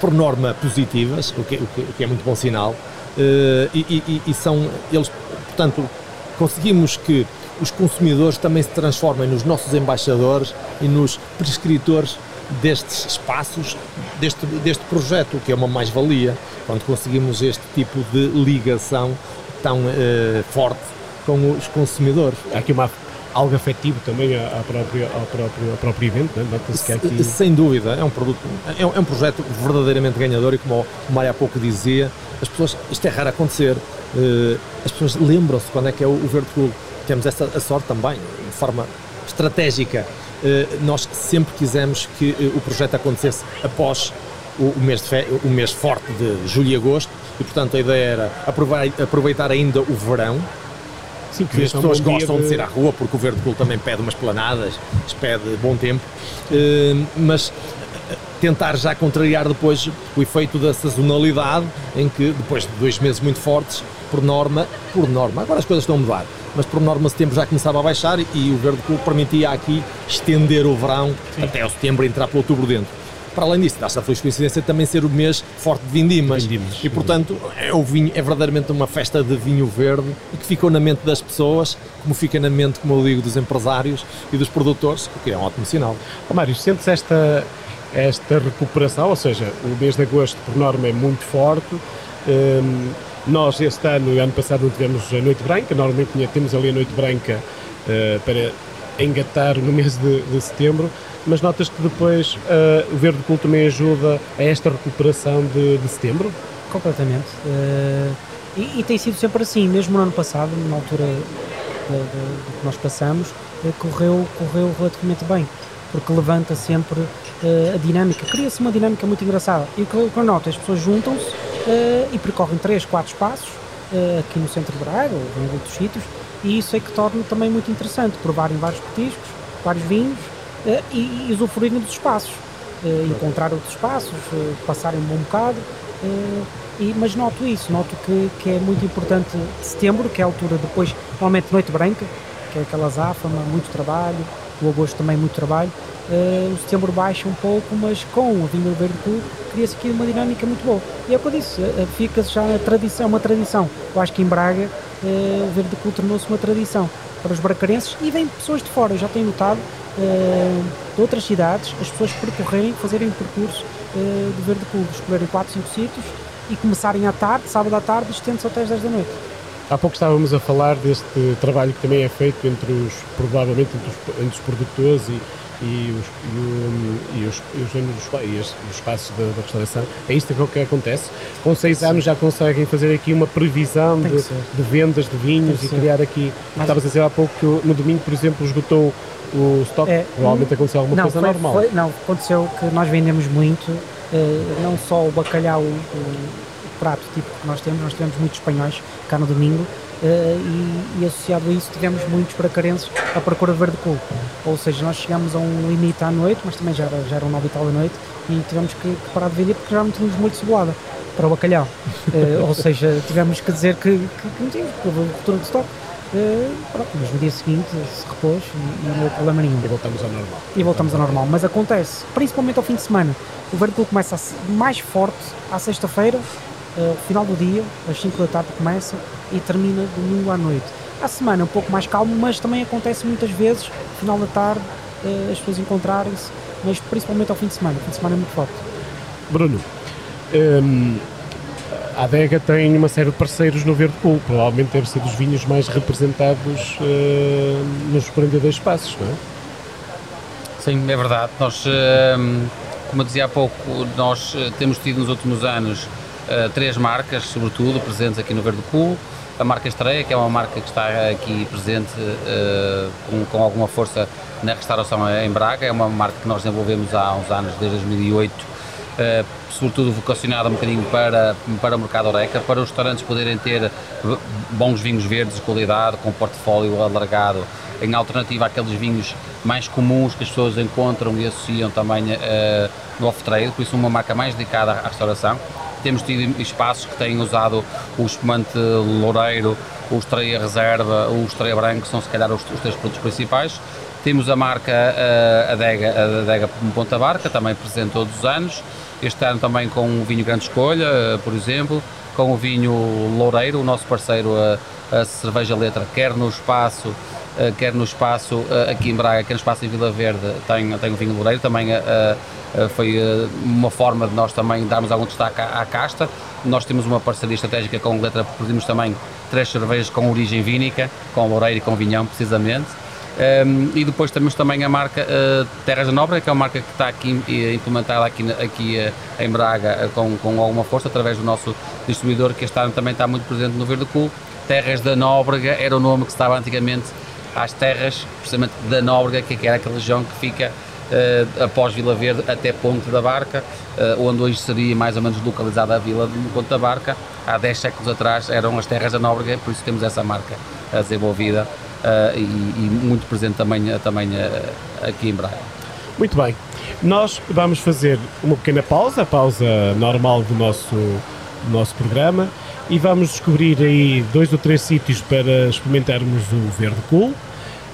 por norma positivas, o que, o que, o que é muito bom sinal. Eh, e, e, são eles, portanto, conseguimos que os consumidores também se transformem nos nossos embaixadores e nos prescritores destes espaços, deste, deste projeto, que é uma mais-valia, quando conseguimos este tipo de ligação tão uh, forte com os consumidores. Há aqui uma algo afetivo também próprio, ao próprio, ao próprio evento, né? Se aqui... Sem dúvida, é um produto, é, é um projeto verdadeiramente ganhador e como o Mário há pouco dizia, as pessoas, isto é raro acontecer, uh, as pessoas lembram-se quando é que é o, o Verde Clube. Temos essa a sorte também, de forma estratégica. Uh, nós sempre quisemos que uh, o projeto acontecesse após o, o mês, fe... o mês forte de julho e agosto e, portanto, a ideia era aproveitar ainda o verão, Sim, que as pessoas gostam de... de... sair à rua, porque o Verde Cool também pede umas planadas, pede bom tempo, uh, mas eh, tentar já contrariar depois o efeito da sazonalidade, em que depois de dois meses muito fortes, por norma, por norma, agora as coisas estão a mudar, mas por norma setembro já começava a baixar e, o Verde Cool permitia aqui estender o verão Sim. até o setembro e entrar para outubro dentro. Para além disso, dá-se a feliz coincidência também ser o mês forte de vindimas. vindimas. E portanto, é, o vinho, é verdadeiramente uma festa de vinho verde e que ficou na mente das pessoas, como fica na mente, como eu digo, dos empresários e dos produtores, o que é um ótimo sinal. Oh, Mário, sentes esta, esta recuperação, ou seja, o mês de agosto, por norma, é muito forte. Um, nós, este ano, ano passado, não tivemos a Noite Branca, normalmente temos ali a Noite Branca uh, para engatar no mês de, de setembro mas notas que depois uh, o Verde Cool também ajuda a esta recuperação de, de setembro? Completamente. Uh, e, e, tem sido sempre assim, mesmo no ano passado, na altura do que nós passamos, uh, correu, correu relativamente bem, porque levanta sempre a dinâmica, cria-se uma dinâmica muito engraçada. E o que eu noto, as pessoas juntam-se e percorrem 3, 4 espaços aqui no centro de Braga ou em outros sítios, e isso é que torna também muito interessante, provarem vários petiscos, vários vinhos, e, e usufruírem dos espaços, uh, encontrar outros espaços, uh, passarem um bom bocado. E, mas noto isso, noto que, que é muito importante setembro, que é a altura depois, normalmente noite branca, que é aquela záfama, muito trabalho, o agosto também muito trabalho. Uh, o setembro baixa um pouco, mas com a vinho verde cool cria-se aqui uma dinâmica muito boa. E é o que eu disse, uh, fica-se já na tradição, uma tradição. Eu acho que em Braga uh, o verde cool tornou-se uma tradição para os bracarenses e vêm pessoas de fora, eu já tenho notado uh, de outras cidades, as pessoas percorrerem, fazerem percurso uh, de Verde Clube, escolherem 4, 5 sítios e começarem à tarde, sábado à tarde, estende-se até às 10 da noite. Há pouco estávamos a falar deste trabalho que também é feito entre os, provavelmente, entre os, entre os produtores e, e os, e, o, e os, e os, e os, os espaços da, da, restauração. É isto que, que acontece. Com seis Sim. anos já conseguem fazer aqui uma previsão de, de, vendas de vinhos e criar aqui. Mas... Estavas a dizer há pouco que no domingo, por exemplo, esgotou o estoque? É, Provavelmente aconteceu alguma não, coisa foi, normal. Foi, não, aconteceu que nós vendemos muito, uh, não só o bacalhau, o, o, prato tipo que nós temos, nós tivemos muitos espanhóis cá no domingo uh, e, e, associado a isso tivemos muitos bracarenses à procura de verde cool. Ou seja, nós chegamos a um limite à noite, mas também já, já eram nove e tal da noite e tivemos que, que, parar de vender porque já não tínhamos muito cebolada para o bacalhau. uh, ou seja, tivemos que dizer que, que, que não tínhamos, porque houve ruptura de estoque. Uh, pronto, mas no dia seguinte se repôs e, e não houve problema nenhum. E voltamos ao normal. E voltamos ao normal. Mas acontece, principalmente ao fim de semana. O Clube começa mais forte à sexta-feira, uh, final do dia, às 5 da tarde começa e termina domingo à noite. À semana é um pouco mais calmo, mas também acontece muitas vezes, final da tarde, uh, as pessoas encontrarem-se, mas principalmente ao fim de semana. O fim de semana é muito forte. Bruno, um, a adega tem uma série de parceiros no Verde Pool, provavelmente deve ser dos vinhos mais representados uh, nos 42 passos, não é? Sim, é verdade. Nós, uh, como eu dizia há pouco, nós eh, temos tido nos últimos anos três marcas, sobretudo, presentes aqui no Verde Pool. A marca Estreia, que é uma marca que está aqui presente com, com alguma força na restauração em Braga, é uma marca que nós desenvolvemos há uns anos, desde 2008, Uh, sobretudo vocacionada um bocadinho para, para o mercado Oreca, para os restaurantes poderem ter bons vinhos verdes de qualidade, com portfólio alargado, em alternativa àqueles vinhos mais comuns que as pessoas encontram e associam também uh, no off-trade, por isso uma marca mais dedicada à restauração. Temos tido espaços que têm usado o espumante loureiro, o estreia reserva, o estreia branco, são se calhar os, os três produtos principais. Temos a marca uh, Adega, a Adega Ponta Barca, também presente todos os anos. Este ano também com o vinho Grande Escolha, uh, por exemplo, com o vinho Loureiro, o nosso parceiro, a, a cerveja letra, quer no espaço, uh, quer no espaço aqui em Braga, quer no espaço em Vila Verde, tem, tem o vinho Loureiro, também foi uma forma de nós também darmos algum destaque à, à casta. Nós temos uma parceria estratégica com Letra, produzimos também três cervejas com origem vínica, com Loureiro e com Vinhão, precisamente. Um, e depois temos também a marca uh, Terras da Nobre, que é uma marca que está aqui uh, implementada aqui, aqui uh, em Braga com, com alguma força através do nosso distribuidor que este ano também está muito presente no Verde Cool. Terras da Nóbrega era o nome que estava antigamente às terras, precisamente da Nóbrega, que era aquela região que fica após Vila Verde até Ponte da Barca, onde hoje seria mais ou menos localizada a vila de Ponte da Barca. Há 10 séculos atrás eram as terras da Nóbrega, por isso temos essa marca desenvolvida uh, e, e, muito presente também, eh, também uh, aqui em Braga. Muito bem, nós vamos fazer uma pequena pausa, a pausa normal do nosso, do nosso programa e vamos descobrir aí dois ou três sítios para experimentarmos o Verde Cool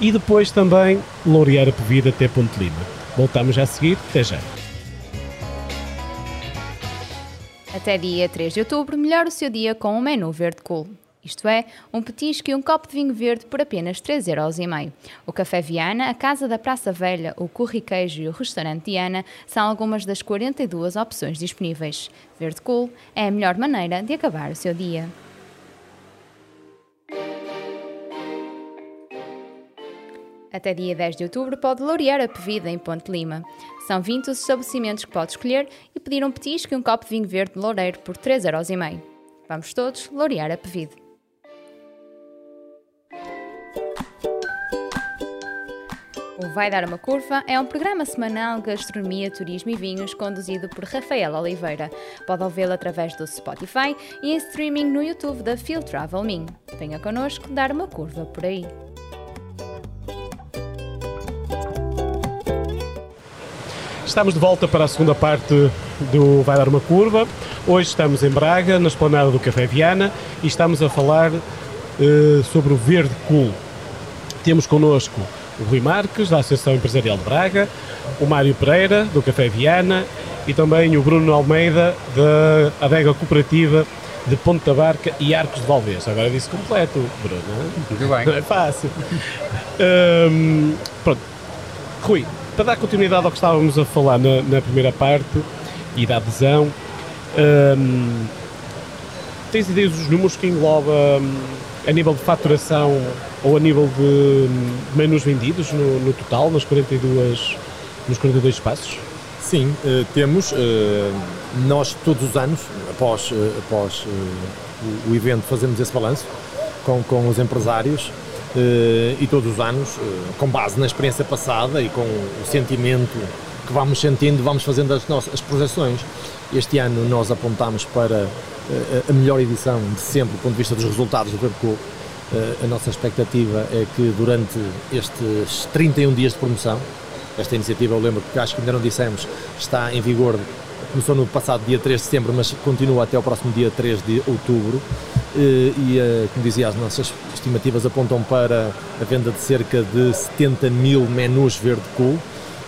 e depois também laurear a bebida até Ponte Lima. Voltamos já a seguir, até já. Até dia 3 de outubro, melhor o seu dia com o menu Verde Cool isto é, um petisco e um copo de vinho verde por apenas 3,5€. O Café Viana, a Casa da Praça Velha, o Curry Queijo e o Restaurante Diana são algumas das 42 opções disponíveis. Verde Cool é a melhor maneira de acabar o seu dia. Até dia 10 de outubro pode laurear a Pevida em Ponte Lima. São 20 os estabelecimentos que pode escolher e pedir um petisco e um copo de vinho verde de loureiro por 3,5€. Vamos todos laurear a Pevide. O Vai Dar uma Curva é um programa semanal de gastronomia, turismo e vinhos conduzido por Rafael Oliveira. Pode ouvi-lo através do Spotify e em streaming no YouTube da Field Travel Min. Venha connosco dar uma curva por aí. Estamos de volta para a segunda parte do Vai Dar uma Curva. Hoje estamos em Braga, na esplanada do Café Viana, e estamos a falar uh, sobre o Verde Cool. Temos connosco o Rui Marques, da Associação Empresarial de Braga, o Mário Pereira, do Café Viana, e também o Bruno Almeida, da Adega Cooperativa de Ponta Barca e Arcos de Valvez. Agora disse completo, Bruno. Muito bem. Não é fácil. um, pronto. Rui, para dar continuidade ao que estávamos a falar na, na primeira parte e da adesão, um, tens ideias dos números que engloba um, a nível de faturação ou a nível de menus vendidos no, no total, nas 42, nos 42 espaços? Sim, uh, temos. Uh, nós todos os anos, após, uh, após o, evento, fazemos esse balanço com, com os empresários e todos os anos, com base na experiência passada e com o sentimento que vamos sentindo, vamos fazendo as nossas as projeções. Este ano nós apontamos para a melhor edição de sempre do ponto de vista dos resultados do Verco a nossa expectativa é que durante estes 31 dias de promoção, esta iniciativa, eu lembro que acho que ainda não dissemos, está em vigor, começou no passado dia 3 de setembro, mas continua até o próximo dia 3 de outubro. e, como dizia, as nossas estimativas apontam para a venda de cerca de 70 mil menus verde cool.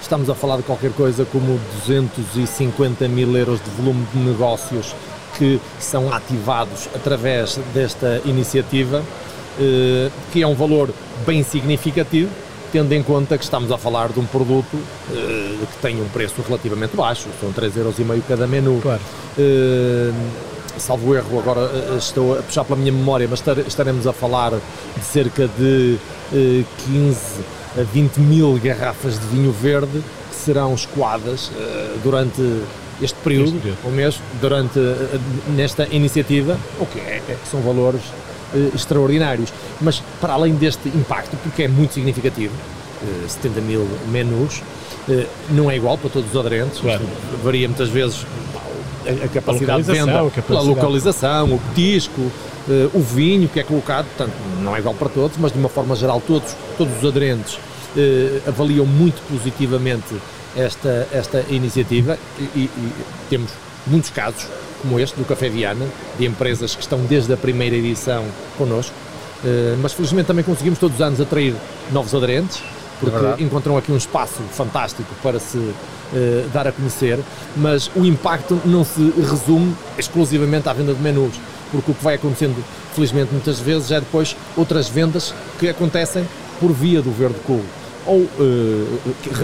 Estamos a falar de qualquer coisa como 250 mil euros de volume de negócios que são ativados através desta iniciativa, que é um valor bem significativo, tendo em conta que estamos a falar de um produto que tem um preço relativamente baixo, são 3,5€ cada menu. Claro salvo erro, agora eh, estou a puxar pela minha memória, mas estaremos a falar de cerca de 15 eh, a 20 mil garrafas de vinho verde que serão escoadas eh, durante este período, ou mesmo durante nesta iniciativa, o que é, é, são valores extraordinários. Mas para além deste impacto, porque é muito significativo, 70 mil menus, não é igual para todos os aderentes, claro. varia muitas vezes a, a capacidade a de venda, a, a localização, o petisco, o vinho que é colocado, portanto, não é igual para todos, mas de uma forma geral todos, todos os aderentes avaliam muito positivamente esta, esta iniciativa e, e, temos muitos casos como este do Café Viana, de empresas que estão desde a primeira edição connosco, uh, mas felizmente também conseguimos todos os anos atrair novos aderentes, porque é encontram aqui um espaço fantástico para se uh, dar a conhecer, mas o impacto não se resume exclusivamente à venda de menus, porque o que vai acontecendo, felizmente, muitas vezes é depois outras vendas que acontecem por via do Verde Cool ou uh,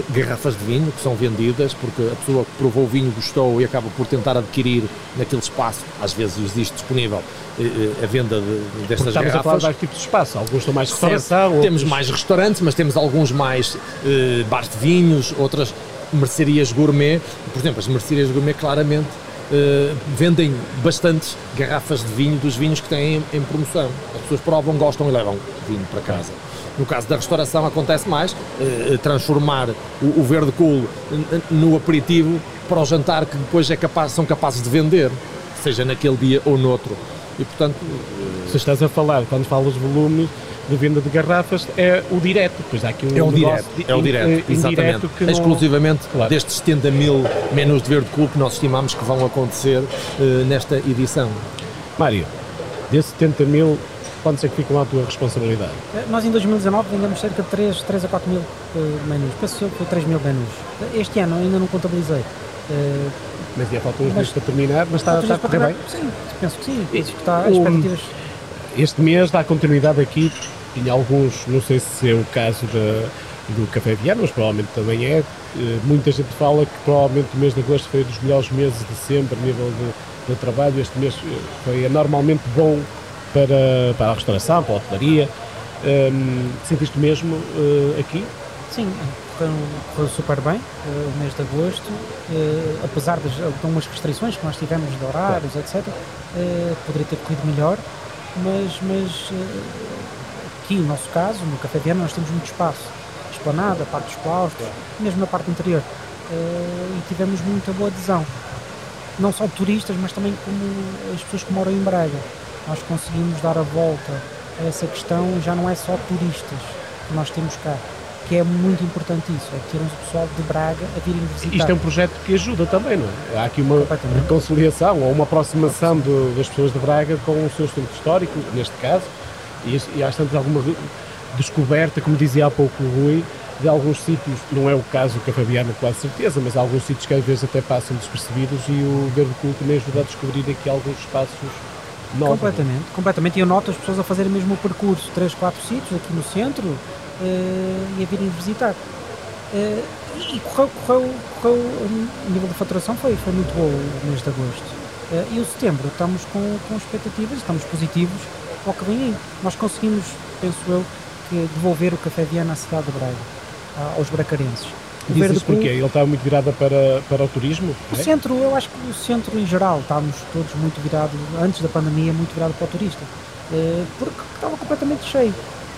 garrafas de vinho que são vendidas porque a pessoa que provou o vinho gostou e acaba por tentar adquirir naquele espaço, às vezes existe disponível uh, a venda de, destas estamos garrafas. Estamos a falar de vários tipos de espaço, alguns estão mais restauração. Temos mais restaurantes, mas temos alguns mais uh, bares de vinhos, outras mercearias gourmet. Por exemplo, as mercearias gourmet claramente Uh, vendem bastantes garrafas de vinho dos vinhos que têm em, em, promoção. As pessoas provam, gostam e levam vinho para casa. No caso da restauração acontece mais, uh, transformar o, o, verde cool no aperitivo para o jantar que depois é capaz, são capazes de vender, seja naquele dia ou noutro. E portanto. Uh, Se estás a falar, quando falas volumes, de venda de garrafas é o direto. Pois há aqui um é o direto, é o direto, exatamente. Que não... Exclusivamente claro. destes 70 mil menus de verde cool que nós estimamos que vão acontecer nesta edição. Mário, desses 70 mil, quantos é que ficam à tua responsabilidade? Eh, nós em 2019 vendemos cerca de 3, 3 a 4 mil uh, menus. Penso que foi 3 mil menus. Este ano ainda não contabilizei. Uh, mas ainda faltam uns meses para terminar, mas está, está a correr bem? Sim, penso que sim. Penso que está, as expectativas... Este mês dá continuidade aqui tinha alguns, não sei se é o caso da, do Café Viana, mas provavelmente também é. Eh, muita gente fala que provavelmente o mês de agosto foi um dos melhores meses de sempre a nível de, de trabalho. Este mês eh, foi anormalmente bom para, para a restauração, para a hotelaria. Um, sentiste mesmo uh, aqui? Sim, correu, super bem uh, o mês de agosto, uh, apesar de algumas restrições que nós tivemos de horários, etc. poderia ter corrido melhor, mas, mas aqui, no nosso caso, no Café Viana, nós temos muito espaço. Esplanada, parte dos claustros, mesmo na parte interior. E tivemos muita boa adesão. Não só de turistas, mas também como as pessoas que moram em Braga. Nós conseguimos dar a volta a essa questão, já não é só turistas que nós temos cá que é muito importante isso, é termos o pessoal de Braga a virem visitar. Isto é um projeto que ajuda também, não é? Há aqui uma reconciliação ou uma aproximação do, das pessoas de Braga com o seu centro histórico, neste caso, e, e há sempre alguma descoberta, como dizia há pouco o Rui, de alguns sítios, não é o caso do Cafabiana com certeza, mas há alguns sítios que às vezes até passam despercebidos e o Verde Cool também ajuda a descobrir aqui alguns espaços Completamente, completamente. E eu noto as pessoas a fazerem mesmo o percurso, 3, 4 sítios aqui no centro uh, e a virem visitar. Uh, e correu, correu, correu, o nível de faturação foi, foi muito bom o mês de agosto. Uh, e o setembro estamos com, com expectativas, estamos positivos ao que vem aí. Nós conseguimos, penso eu, devolver o Café Viana à cidade de Braga, aos bracarenses. O Diz porquê? Ele estava muito virado para, para o turismo? O é? centro, eu acho que o centro em geral, estávamos todos muito virados, antes da pandemia, muito virado para o turista, eh, porque estava completamente cheio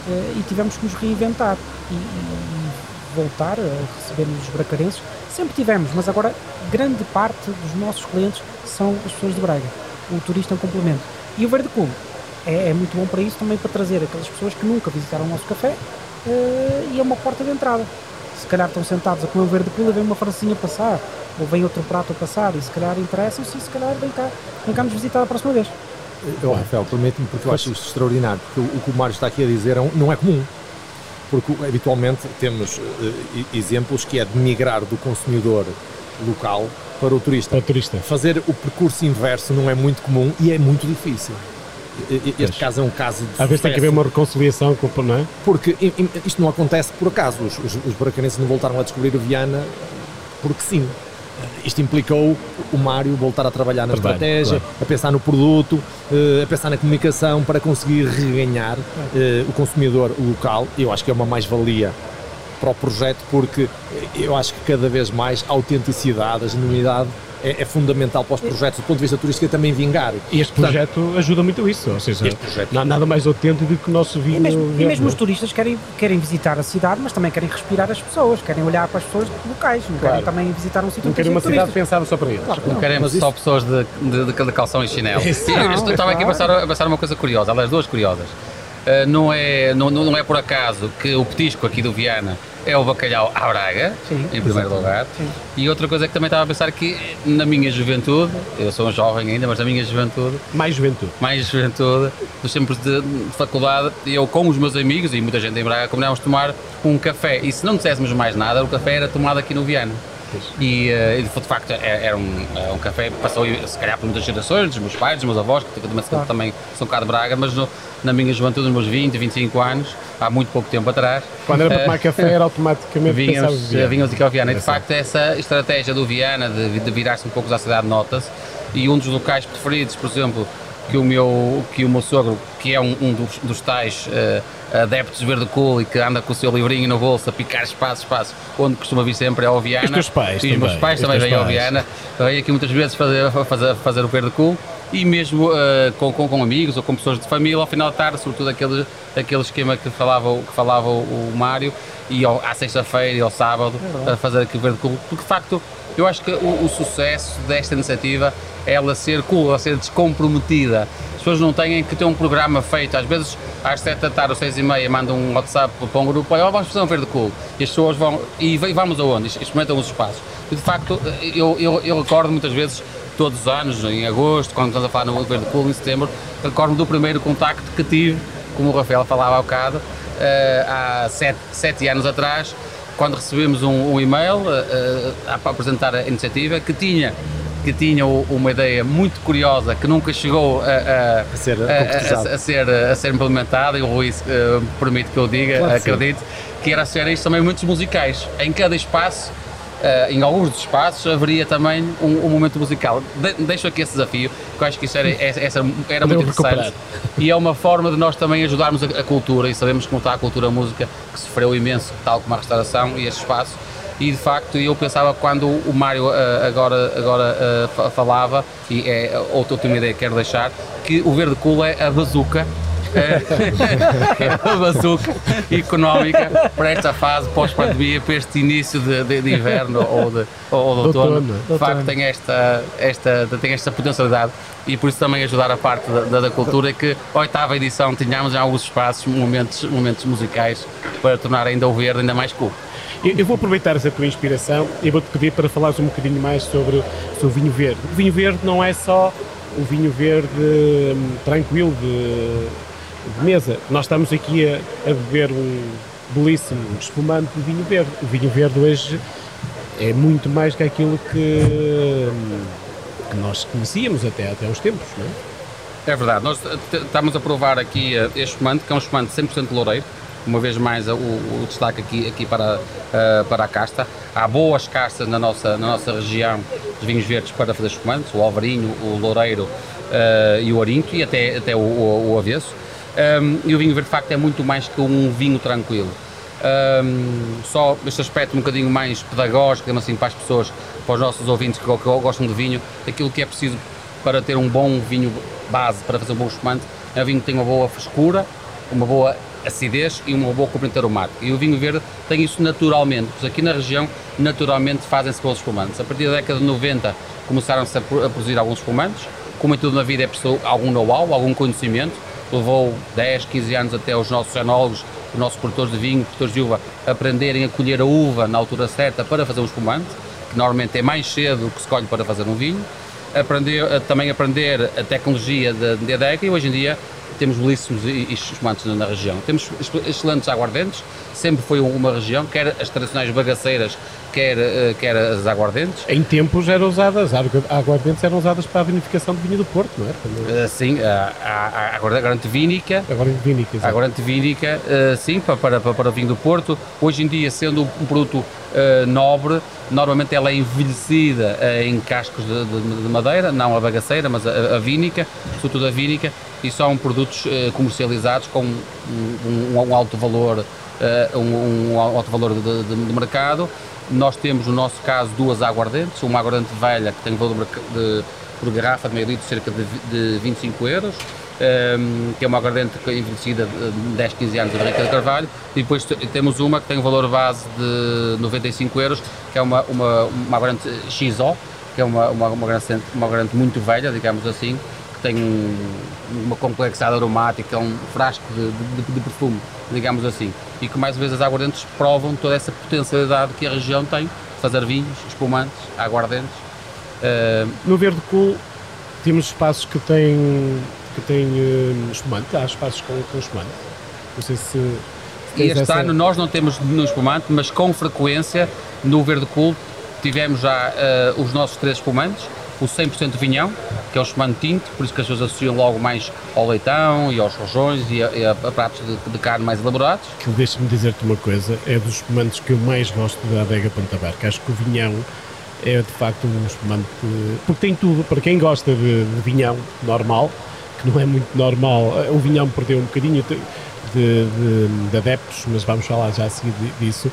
eh, e tivemos que nos reinventar e, e voltar a recebermos os bracarenses. Sempre tivemos, mas agora grande parte dos nossos clientes são as pessoas de Braga. O turista é um complemento. E o Verde Cool é, é, muito bom para isso, também para trazer aquelas pessoas que nunca visitaram o nosso café uh, e é uma porta de entrada. Se calhar estão sentados a comer um verde pula, vem uma francinha passar, ou vem outro prato a passar, e se calhar interessam-se e se calhar vem cá, vem cá nos visitar a próxima vez. Eu, Rafael, permite-me, porque eu acho isto extraordinário, porque o, o que o Mário está aqui a dizer é não é comum. Porque habitualmente temos e- exemplos que é de migrar do consumidor local para o turista. Para o turista. Fazer o percurso inverso não é muito comum e é muito difícil. Este Pois. caso é um caso de Às vezes tem que haver uma reconciliação com não é? Porque isto não acontece por acaso. Os, os, os bracanenses não voltaram a descobrir o Viana porque sim. Isto implicou o Mário voltar a trabalhar na Trabalho, estratégia, claro. a pensar no produto, eh, a pensar na comunicação para conseguir reganhar eh, o consumidor local. Eu acho que é uma mais-valia para o projeto porque eu acho que cada vez mais a autenticidade, a genuinidade é, é fundamental para os projetos do ponto de vista turístico e também vingar. E este Portanto, projeto ajuda muito isso. Ou seja, Este projeto- não há nada mais autêntico do que o nosso vinho. E mesmo, e mesmo os é? turistas querem, querem visitar a cidade, mas também querem respirar as pessoas, querem olhar para as pessoas locais, não Claro. querem também visitar um sítio Não querem uma de cidade turistas. pensada só para eles. Claro Não não. queremos só isso- pessoas de, de, de, de calção e chinelo. Isso não, é estava aqui a pensar, a pensar uma coisa curiosa, aliás, duas curiosas. Uh, não, é, não, não é por acaso que o petisco aqui do Viana é o bacalhau à Braga, Sim, em primeiro lugar. E outra coisa que também estava a pensar que na minha juventude, eu sou um jovem ainda, mas na minha juventude, Mais juventude. mais juventude, nos tempos de, de faculdade, eu com os meus amigos e muita gente em Braga combinávamos tomar um café. E se não disséssemos mais nada, o café era tomado aqui no Viana. E, eh, e, de facto era, era um, é um café que passou se calhar por muitas gerações, dos meus pais, dos meus avós, que também, Claro. também são cá de Braga, mas no- na minha juventude, nos meus 20, 25 anos, há muito pouco tempo atrás, Quando era para eh, tomar café, era automaticamente em Viana. vinhamos aqui ao Viana. E de facto, essa estratégia do Viana de, de virar-se um pouco à cidade nota-se. E um dos locais preferidos, por exemplo, que o meu, que o meu sogro, que é um, um dos, dos tais eh, adeptos de verde cool e que anda com o seu livrinho no bolso a picar espaço, espaço, onde costuma vir sempre é ao Viana. E os teus pais E os meus também, pais também vêm ao pais. Viana. Vêm aqui muitas vezes fazer, fazer, fazer o verde cool. E mesmo eh, com, com, com amigos ou com pessoas de família, ao final da tarde, sobretudo aquele, aquele esquema que falava, o- que falava o, o Mário, e ao, à sexta-feira e ao sábado a fazer aqui o verde cool. Porque de facto, eu acho que o, o sucesso desta iniciativa é ela ser cool, ela ser descomprometida. As pessoas não têm que ter um programa feito. Às vezes, às 7 da tarde ou 6 e meia, mandam um WhatsApp para um grupo, olha, vamos fazer um verde cool. E as pessoas vão, e vamos aonde? Experimentam os espaços. E de facto, eu, eu, eu recordo muitas vezes, todos os anos, em agosto, quando estamos a falar no verde cool, em setembro, recordo-me do primeiro contacto que tive, como o Rafael falava há bocado, eh, há 7, sete anos atrás, quando recebemos um, um e-mail eh, eh, para apresentar a iniciativa que tinha que tinha uma ideia muito curiosa que nunca chegou a, a- A ser a- a- ser, a ser implementada e o Rui eh, permite que eu diga, Claro que sim. acredito, que era ser isto também muitos musicais. Em cada espaço, eh, em alguns dos espaços, haveria também um, um momento musical. De, deixo aqui esse desafio, que eu acho que isso era, essa- era muito interessante. recuperar. E é uma forma de nós também ajudarmos a, a cultura e sabemos como está a cultura a música, que sofreu imenso, tal como a restauração e este espaço. E de facto eu pensava quando o Mário eh, agora, agora eh, fa- falava, e é outra, outra ideia que quero deixar, que o verde cool é a bazuca. É a bazuca económica para esta fase pós-pandemia, para este início de, de- de inverno ou de, ou de outono. outono. De facto, tem esta, esta, tem esta potencialidade e por isso também ajudar a parte da, da, da cultura que a oitava edição tínhamos em alguns espaços momentos, momentos musicais para tornar ainda o verde ainda mais cool. Eu, eu vou aproveitar essa tua inspiração e vou-te pedir para falares um bocadinho mais sobre, sobre o vinho verde. O vinho verde não é só o vinho verde hum, tranquilo de, de mesa. Nós estamos aqui a, a beber um belíssimo espumante de vinho verde. O vinho verde hoje é muito mais que aquilo que, que nós conhecíamos até, até uns tempos, não é? É verdade, nós estamos a provar aqui eh, este espumante, que é um espumante 100% loureiro, uma vez mais eh, o, o destaque aqui, aqui para, eh, para a casta. Há boas castas na nossa, na nossa região de vinhos verdes para fazer espumantes, o alvarinho, o loureiro eh, e o arinto e até, até o, o, o avesso. Um, e o vinho verde de facto é muito mais que um vinho tranquilo. Um, só este aspecto um bocadinho mais pedagógico, digamos assim, para as pessoas, para os nossos ouvintes que, que gostam de vinho, aquilo que é preciso para ter um bom vinho base, para fazer um bom espumante, é um vinho que tem uma boa frescura, uma boa acidez e uma boa componente aromática. E o vinho verde tem isso naturalmente, pois aqui na região naturalmente fazem-se bons espumantes. A partir da década de 90 começaram-se a, pro- a produzir alguns espumantes, como em tudo na vida é preciso algum know-how, algum conhecimento, levou 10, 15 anos até os nossos enólogos, os nossos produtores de vinho, produtores de uva, aprenderem a colher a uva na altura certa para fazer um espumante, que normalmente é mais cedo que se colhe para fazer um vinho. aprender, também aprender a tecnologia de adega e hoje em dia temos belíssimos espumantes na região. Temos excelentes aguardentes, sempre foi uma região, quer as tradicionais bagaceiras, quer, eh, quer as aguardentes. Em tempos eram usadas, as aguardentes eram usadas para a vinificação de vinho do Porto, não é? Uh, sim, a, a, a aguardente vínica. Aguardente vínica, A aguardente vínica, uh, sim, para, para, para o vinho do Porto. Hoje em dia, sendo um produto uh, nobre, normalmente ela é envelhecida em cascos de, de, de, madeira, não a bagaceira, mas a, a vínica, sobretudo a vínica, e são produtos comercializados com um, um, um alto valor uh, um, um, alto valor de, de, de, mercado. Nós temos, no nosso caso, duas aguardentes, uma aguardente velha que tem valor de, por garrafa de meio litro cerca de, de 25 euros, ehm, que é uma aguardente envelhecida de 10, 15 anos de barrica de carvalho, e depois temos uma que tem um valor base de 95 euros, que é uma, uma, uma aguardente XO, que é uma, uma, uma, uma aguardente muito velha, digamos assim, tem um, uma complexidade aromática, um frasco de, de, de perfume digamos assim, e que mais vezes as aguardentes provam toda essa potencialidade que a região tem, fazer vinhos, espumantes, aguardentes. Uh... No Verde Cool temos espaços que têm, que têm uh, espumante, há espaços com, com espumante. Não sei se. se este essa... ano nós não temos no espumante, mas com frequência no Verde Cool tivemos já uh, os nossos três espumantes o 100% vinhão, que é o espumante tinto, por isso que as pessoas associam logo mais ao leitão e aos rojões e a, e a, pratos de, de, carne mais elaborados. Que deixa-me dizer-te uma coisa, é dos espumantes que eu mais gosto da adega Ponta Barca. Acho que o vinhão é de facto um espumante, porque tem tudo, para quem gosta de, de vinhão normal, que não é muito normal, o vinhão perdeu um bocadinho de, de, de adeptos, mas vamos falar já a seguir disso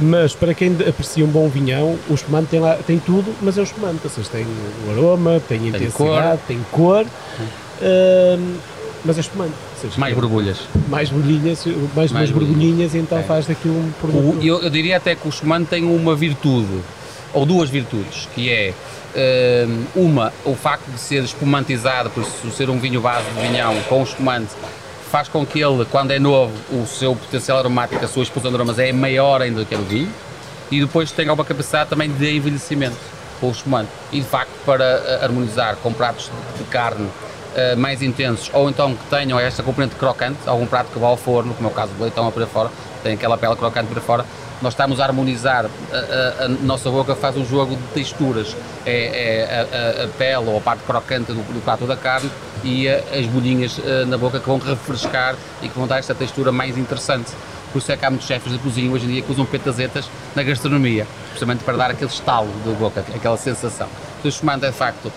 mas para quem aprecia um bom vinhão, o espumante tem, lá, tem tudo, mas é um espumante. Ou seja, tem o aroma, tem, tem intensidade, cor. tem cor, uh, mas é espumante. Seja, mais borbulhas. Mais borbulhinhas, mais, mais borbulhinhas, então é. faz daqui um produto. O, eu, eu, diria até que o espumante tem uma virtude, ou duas virtudes, que é uh, uma, o facto de ser espumantizado, por ser um vinho base de vinhão com espumante, faz com que ele, quando é novo, o seu potencial aromático, a sua explosão de aromas é maior ainda do que o vinho e depois tem alguma capacidade também de envelhecimento com o espumante. E de facto, para eh, harmonizar com pratos de carne uh, mais intensos ou então que tenham esta componente crocante, algum prato que vá ao forno, como é o caso do leitão para fora, tem aquela pele crocante para fora, nós estamos a harmonizar, a, a, a, nossa boca faz um jogo de texturas, é, é a, pele ou a parte crocante do, do prato da carne e as bolhinhas na boca que vão refrescar e que vão dar esta textura mais interessante. Por isso é que há muitos chefes de cozinha hoje em dia que usam petazetas na gastronomia, precisamente para dar aquele estalo da boca, aquela sensação. Então, o espumante é de facto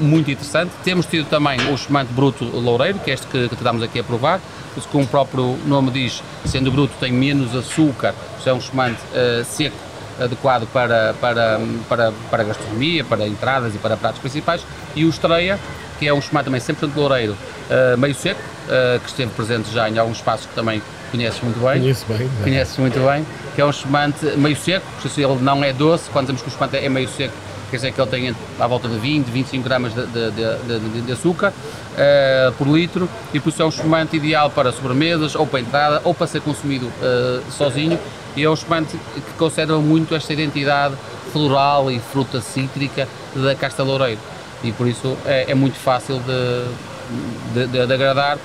muito interessante. Temos tido também o espumante bruto loureiro, que é este que, que te damos aqui a provar, isso como o próprio nome diz, sendo bruto tem menos açúcar, é um espumante uh, seco, adequado para, para, para, para gastronomia, para entradas e para pratos principais, e o estreia, que é um espumante também 100% loureiro, uh, meio seco, uh, que esteve presente já em alguns espaços que também conheces muito bem. Conheço bem. É. Conheces muito bem, que é um espumante meio seco, ele não é doce, quando dizemos que o espumante é meio seco, quer dizer que ele tem à volta de 20, 25 gramas de, de, de, de açúcar uh, por litro e por isso é um espumante ideal para sobremesas ou para entrada ou para ser consumido uh, sozinho e é um espumante que conserva muito esta identidade floral e fruta cítrica da casta loureiro e por isso é, é muito fácil de, de, de, agradar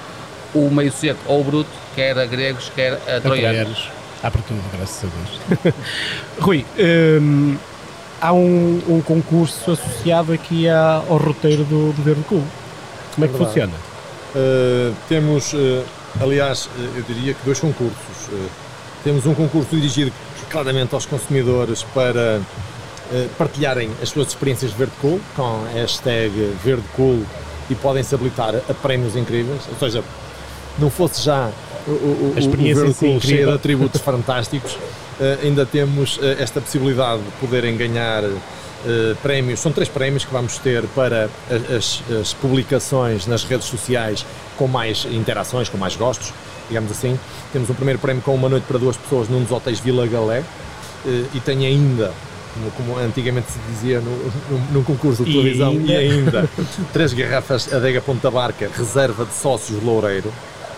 o meio seco ou o bruto, quer a gregos, quer a troianos. Há para tudo, graças a Deus. Rui, hum, há um, um concurso associado aqui à, ao roteiro do, do Verde Cool. Como é que funciona? Uh, temos, uh, aliás, uh, eu diria que dois concursos. temos um concurso dirigido claramente aos consumidores para partilharem as suas experiências de Verde Cool com a hashtag Verde Cool e podem-se habilitar a prémios incríveis. Ou seja, não fosse já o, o, a experiência o Verde Cool cheio de atributos fantásticos, eh, ainda temos eh, esta possibilidade de poderem ganhar prémios, são três prémios que vamos ter para as, as, publicações nas redes sociais com mais interações, com mais gostos, digamos assim. Temos um primeiro prémio com uma noite para duas pessoas num dos hotéis Vila Galé e tem ainda, como, como, antigamente se dizia no, no, num concurso de televisão, e ainda, e ainda. Três garrafas Adega Ponta Barca, reserva de sócios Loureiro,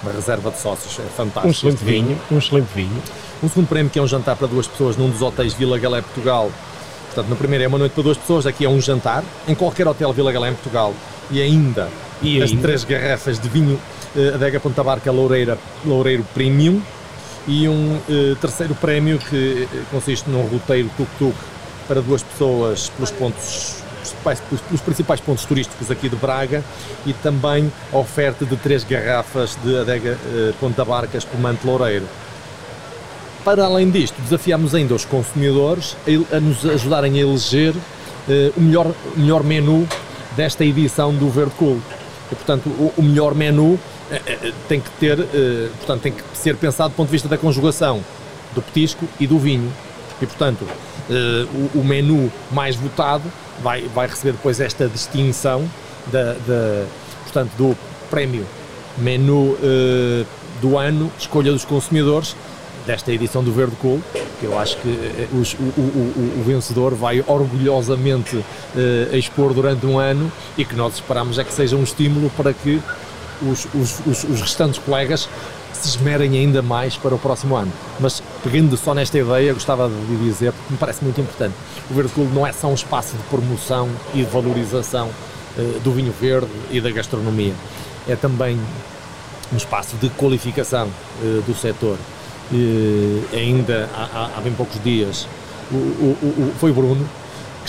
uma reserva de sócios é fantástico. Um excelente vinho, um excelente vinho. Um segundo prémio que é um jantar para duas pessoas num dos hotéis Vila Galé Portugal. Portanto, no primeiro é uma noite para duas pessoas, aqui é um jantar, em qualquer hotel Vila Galé em Portugal, e ainda E as ainda? três garrafas de vinho eh, Adega Ponta Barca Loureira, Loureiro Premium. E um eh, terceiro prémio que eh, consiste num roteiro tuk-tuk para duas pessoas pelos pontos pelos, principais pontos turísticos aqui de Braga e também a oferta de três garrafas de Adega eh, Ponta Barca Espumante Loureiro. Para além disto, desafiamos ainda os consumidores a, a nos ajudarem a eleger eh, o melhor, melhor menu desta edição do Verde Cool. E, portanto, o, o melhor menu eh, eh, tem que ter, eh, portanto, tem que ser pensado do ponto de vista da conjugação do petisco e do vinho. E, portanto, eh, o, o menu mais votado vai, vai receber depois esta distinção da, portanto, do prémio menu eh, do ano, escolha dos consumidores, desta edição do Verde Cool, que eu acho que eh, os- o, o- o- vencedor vai orgulhosamente eh, expor durante um ano e que nós esperamos é que seja um estímulo para que os, os- os- os restantes colegas se esmerem ainda mais para o próximo ano. Mas pegando só nesta ideia, gostava de dizer, porque me parece muito importante, o Verde Cool não é só um espaço de promoção e de valorização eh, do vinho verde e da gastronomia, é também um espaço de qualificação eh, do setor. Eh, ainda há, há- bem poucos dias o- o- o- foi o Bruno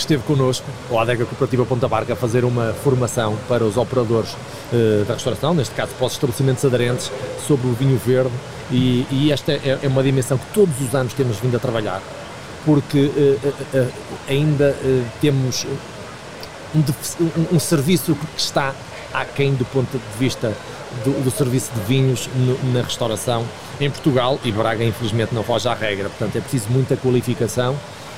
que esteve connosco, ou a Adega Cooperativa Ponta Barca, a fazer uma formação para os operadores eh, da restauração, neste caso para os estabelecimentos aderentes, sobre o vinho verde. E, e esta é, é uma dimensão que todos os anos temos vindo a trabalhar, porque eh, eh, ainda temos um, um- um serviço que está aquém do ponto de vista do, do serviço de vinhos no- na restauração em Portugal e Braga infelizmente não foge à regra, portanto é preciso muita qualificação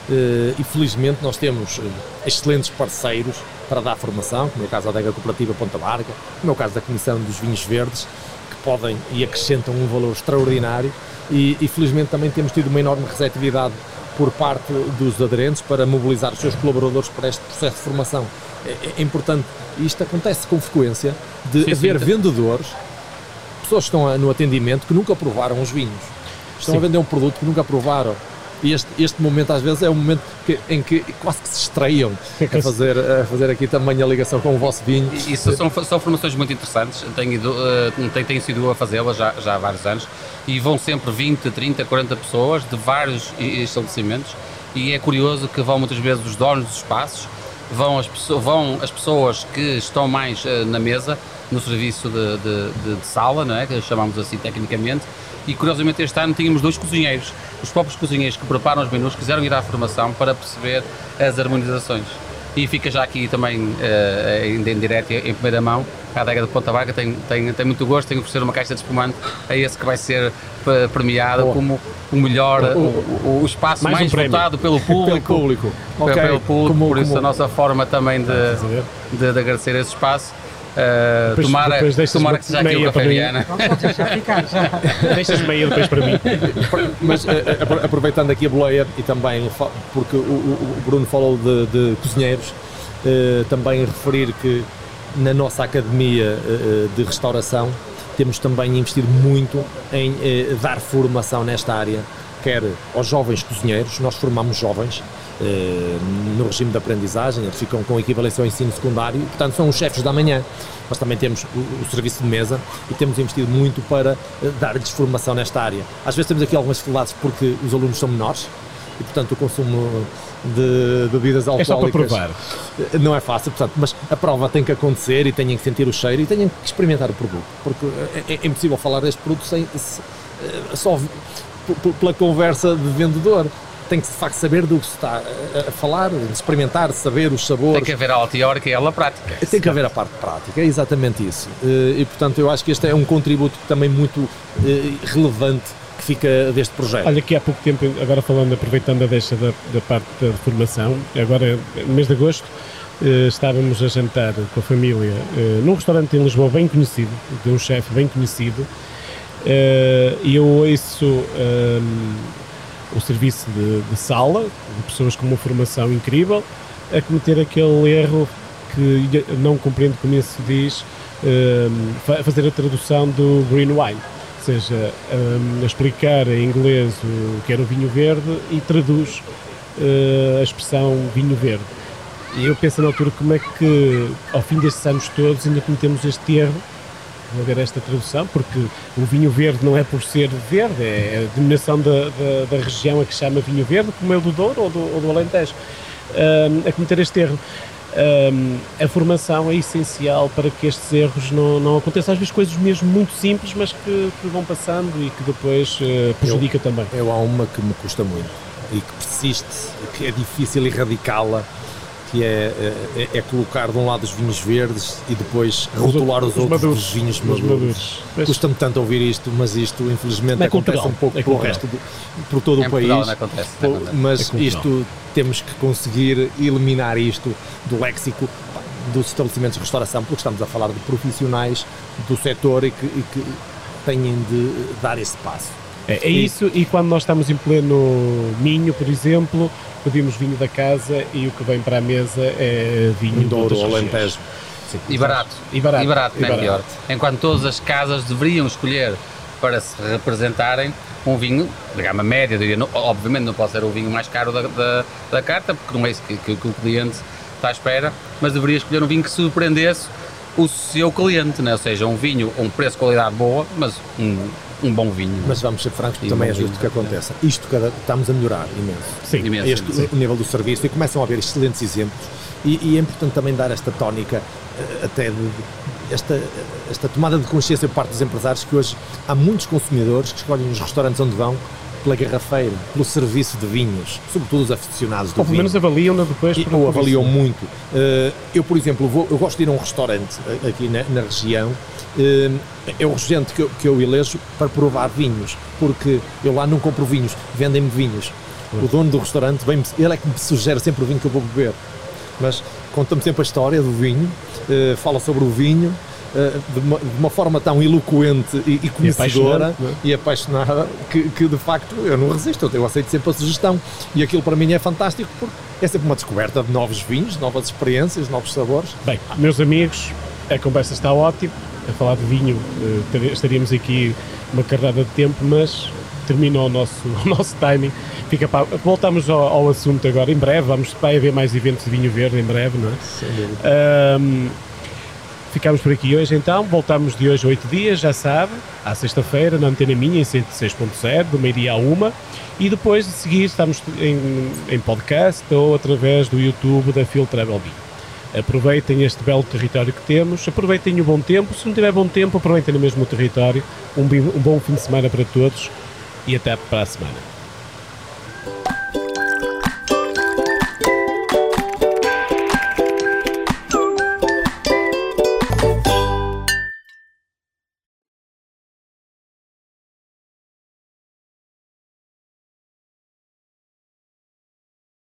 e felizmente nós temos eh, excelentes parceiros para dar formação, como é o caso da Adega Cooperativa Ponta Larga, como é o caso da Comissão dos Vinhos Verdes, que podem e acrescentam um valor extraordinário e, e felizmente também temos tido uma enorme receptividade por parte dos aderentes para mobilizar os seus colaboradores para este processo de formação. É, é importante, e isto acontece com frequência, de Sim, sim, haver tá. vendedores, pessoas que estão no atendimento que nunca provaram os vinhos. Estão a vender um produto que nunca provaram. E este, este momento às vezes é um momento que- em que quase que se estreiam a fazer, a fazer aqui também a ligação com o vosso vinho. Isso são, são formações muito interessantes, tenho, ido, tenho, tenho sido a fazê-las já, já há vários anos e vão sempre 20, 30, 40 pessoas de vários estabelecimentos e é curioso que vão muitas vezes os donos dos espaços, vão as, pesso- vão as pessoas que estão mais eh, na mesa, no serviço de, de- de- sala, não é? que chamamos assim tecnicamente, e curiosamente este ano tínhamos dois cozinheiros. Os próprios cozinheiros que preparam os menus quiseram ir à formação para perceber as harmonizações. E fica já aqui também eh, ainda em direto em primeira mão, a adega de Ponta Barca tem, tem, tem muito gosto em oferecer uma caixa de espumante a esse que vai ser eh, premiado Boa. como o melhor, o, o- o espaço Mais um mais, prémio. votado pelo público. Pelo público. Pelo- Ok, Pelo público, como- por isso como- a nossa forma também de, a ver? de, de agradecer esse espaço. Eh, Depois- tomara depois tomara que seja aqui o meia Café para mim. Viana. Deixas meia depois para mim. Mas apro- aproveitando aqui a boleia e também porque o, o- Bruno falou de, de cozinheiros, eh, também referir que na nossa academia eh, de restauração temos também investido muito em eh, dar formação nesta área, quer aos jovens cozinheiros, nós formamos jovens eh, no regime de aprendizagem, eles ficam com equivalência ao ensino secundário, portanto são os chefes da manhã. Mas também temos o, serviço de mesa e temos investido muito para eh, dar-lhes formação nesta área. Às vezes temos aqui algumas dificuldades porque os alunos são menores e, portanto, o consumo de bebidas É só para alcoólicas provar. não é fácil, portanto, mas a prova tem que acontecer e têm que sentir o cheiro e têm que experimentar o produto, porque é, é impossível falar deste produto sem, se- eh, só pela conversa de vendedor. Tem que de facto saber do que se está a, falar, experimentar, saber os sabores. Tem que haver a aula teórica e a aula prática. Tem que haver a parte prática, é exatamente isso. Eh, E portanto eu acho que este é um contributo também muito eh, relevante que fica deste projeto. Olha, que há pouco tempo, agora falando, aproveitando a deixa da, da parte da formação, agora no mês de agosto, eh, estávamos a jantar com a família eh, num restaurante em Lisboa bem conhecido, de um chefe bem conhecido, eh, e eu ouço ehm, o serviço de, de sala, de pessoas com uma formação incrível, a cometer aquele erro que não compreendo como isso diz, ehm, fa- fazer a tradução do green wine. Seja, ehm, a explicar em inglês o que era o vinho verde e traduz uh, a expressão vinho verde. E eu penso na altura como é que, ao fim destes anos todos, ainda cometemos este erro vou ver esta tradução, porque o vinho verde não é por ser verde, é a denominação da, da, da região a que chama vinho verde, como é o do Douro ou do, ou do Alentejo, um, a cometer este erro. Um, a formação é essencial para que estes erros não, não aconteçam. Às vezes coisas mesmo muito simples, mas que, que vão passando e que depois uh, prejudica eu, também. Eu há uma que me custa muito e que persiste, que é difícil erradicá-la que é, é, é, colocar de um lado os vinhos verdes e depois rotular os, os outros maduros, dos vinhos maduros. maduros. Custa-me tanto ouvir isto, mas isto infelizmente é acontece cultural. um pouco é pelo resto do, por todo é o país. Não acontece, não acontece. Mas é isto temos que conseguir eliminar isto do léxico dos estabelecimentos de restauração, porque estamos a falar de profissionais do setor e que, e que têm de dar esse passo. É, é isso, e quando nós estamos em pleno Minho, por exemplo, pedimos vinho da casa e o que vem para a mesa é vinho do Douro, Alentejo. E barato. E barato. E barato, e é pior. Enquanto todas as casas deveriam escolher para se representarem um vinho de gama média, diria, não, obviamente não pode ser o vinho mais caro da, da, da carta, porque não é isso que, que, que, o cliente está à espera, mas deveria escolher um vinho que surpreendesse o seu cliente, né? ou seja, um vinho, um preço-qualidade boa, mas um, um bom vinho. Mas vamos ser francos, porque também é justo que aconteça. Isto cada, estamos a melhorar imenso. Sim, imenso. Este, sim. O nível do serviço e começam a haver excelentes exemplos. E, e, é importante também dar esta tónica, eh, até de, esta, esta tomada de consciência por parte dos empresários, que hoje há muitos consumidores que escolhem os restaurantes onde vão pela garrafeira, pelo serviço de vinhos, sobretudo os aficionados do ou pelo menos avaliam-na depois. E, ou avaliam muito. Uh, eu, por exemplo, vou, eu gosto de ir a um restaurante aqui na, na região, uh, é o restaurante que eu, que eu elejo para provar vinhos, porque eu lá não compro vinhos, vendem-me vinhos. O dono do restaurante, vem ele é que me sugere sempre o vinho que eu vou beber. Mas conta-me sempre a história do vinho, uh, fala sobre o vinho, eh, de uma, de uma, forma tão eloquente e, e conhecedora e apaixonada, e apaixonada que, que, de facto eu não resisto, eu aceito sempre a sugestão e aquilo para mim é fantástico porque é sempre uma descoberta de novos vinhos, novas experiências, novos sabores. Bem, meus amigos, a conversa está ótima, a falar de vinho eh, estaríamos aqui uma carrada de tempo, mas terminou o nosso, o nosso timing. Fica para, voltamos ao, ao, assunto agora em breve, vamos vai haver mais eventos de vinho verde em breve, não é? Sem dúvida. Um, Ficamos por aqui hoje então, voltamos de hoje a oito dias, já sabe, à sexta-feira na Antena Minha em 106.0, do meio-dia à uma, e depois de seguir estamos em, em podcast ou através do YouTube da Phil Travel Bee. Aproveitem este belo território que temos, aproveitem o bom tempo, se não tiver bom tempo, aproveitem mesmo o território, um, um bom fim de semana para todos e até para a semana.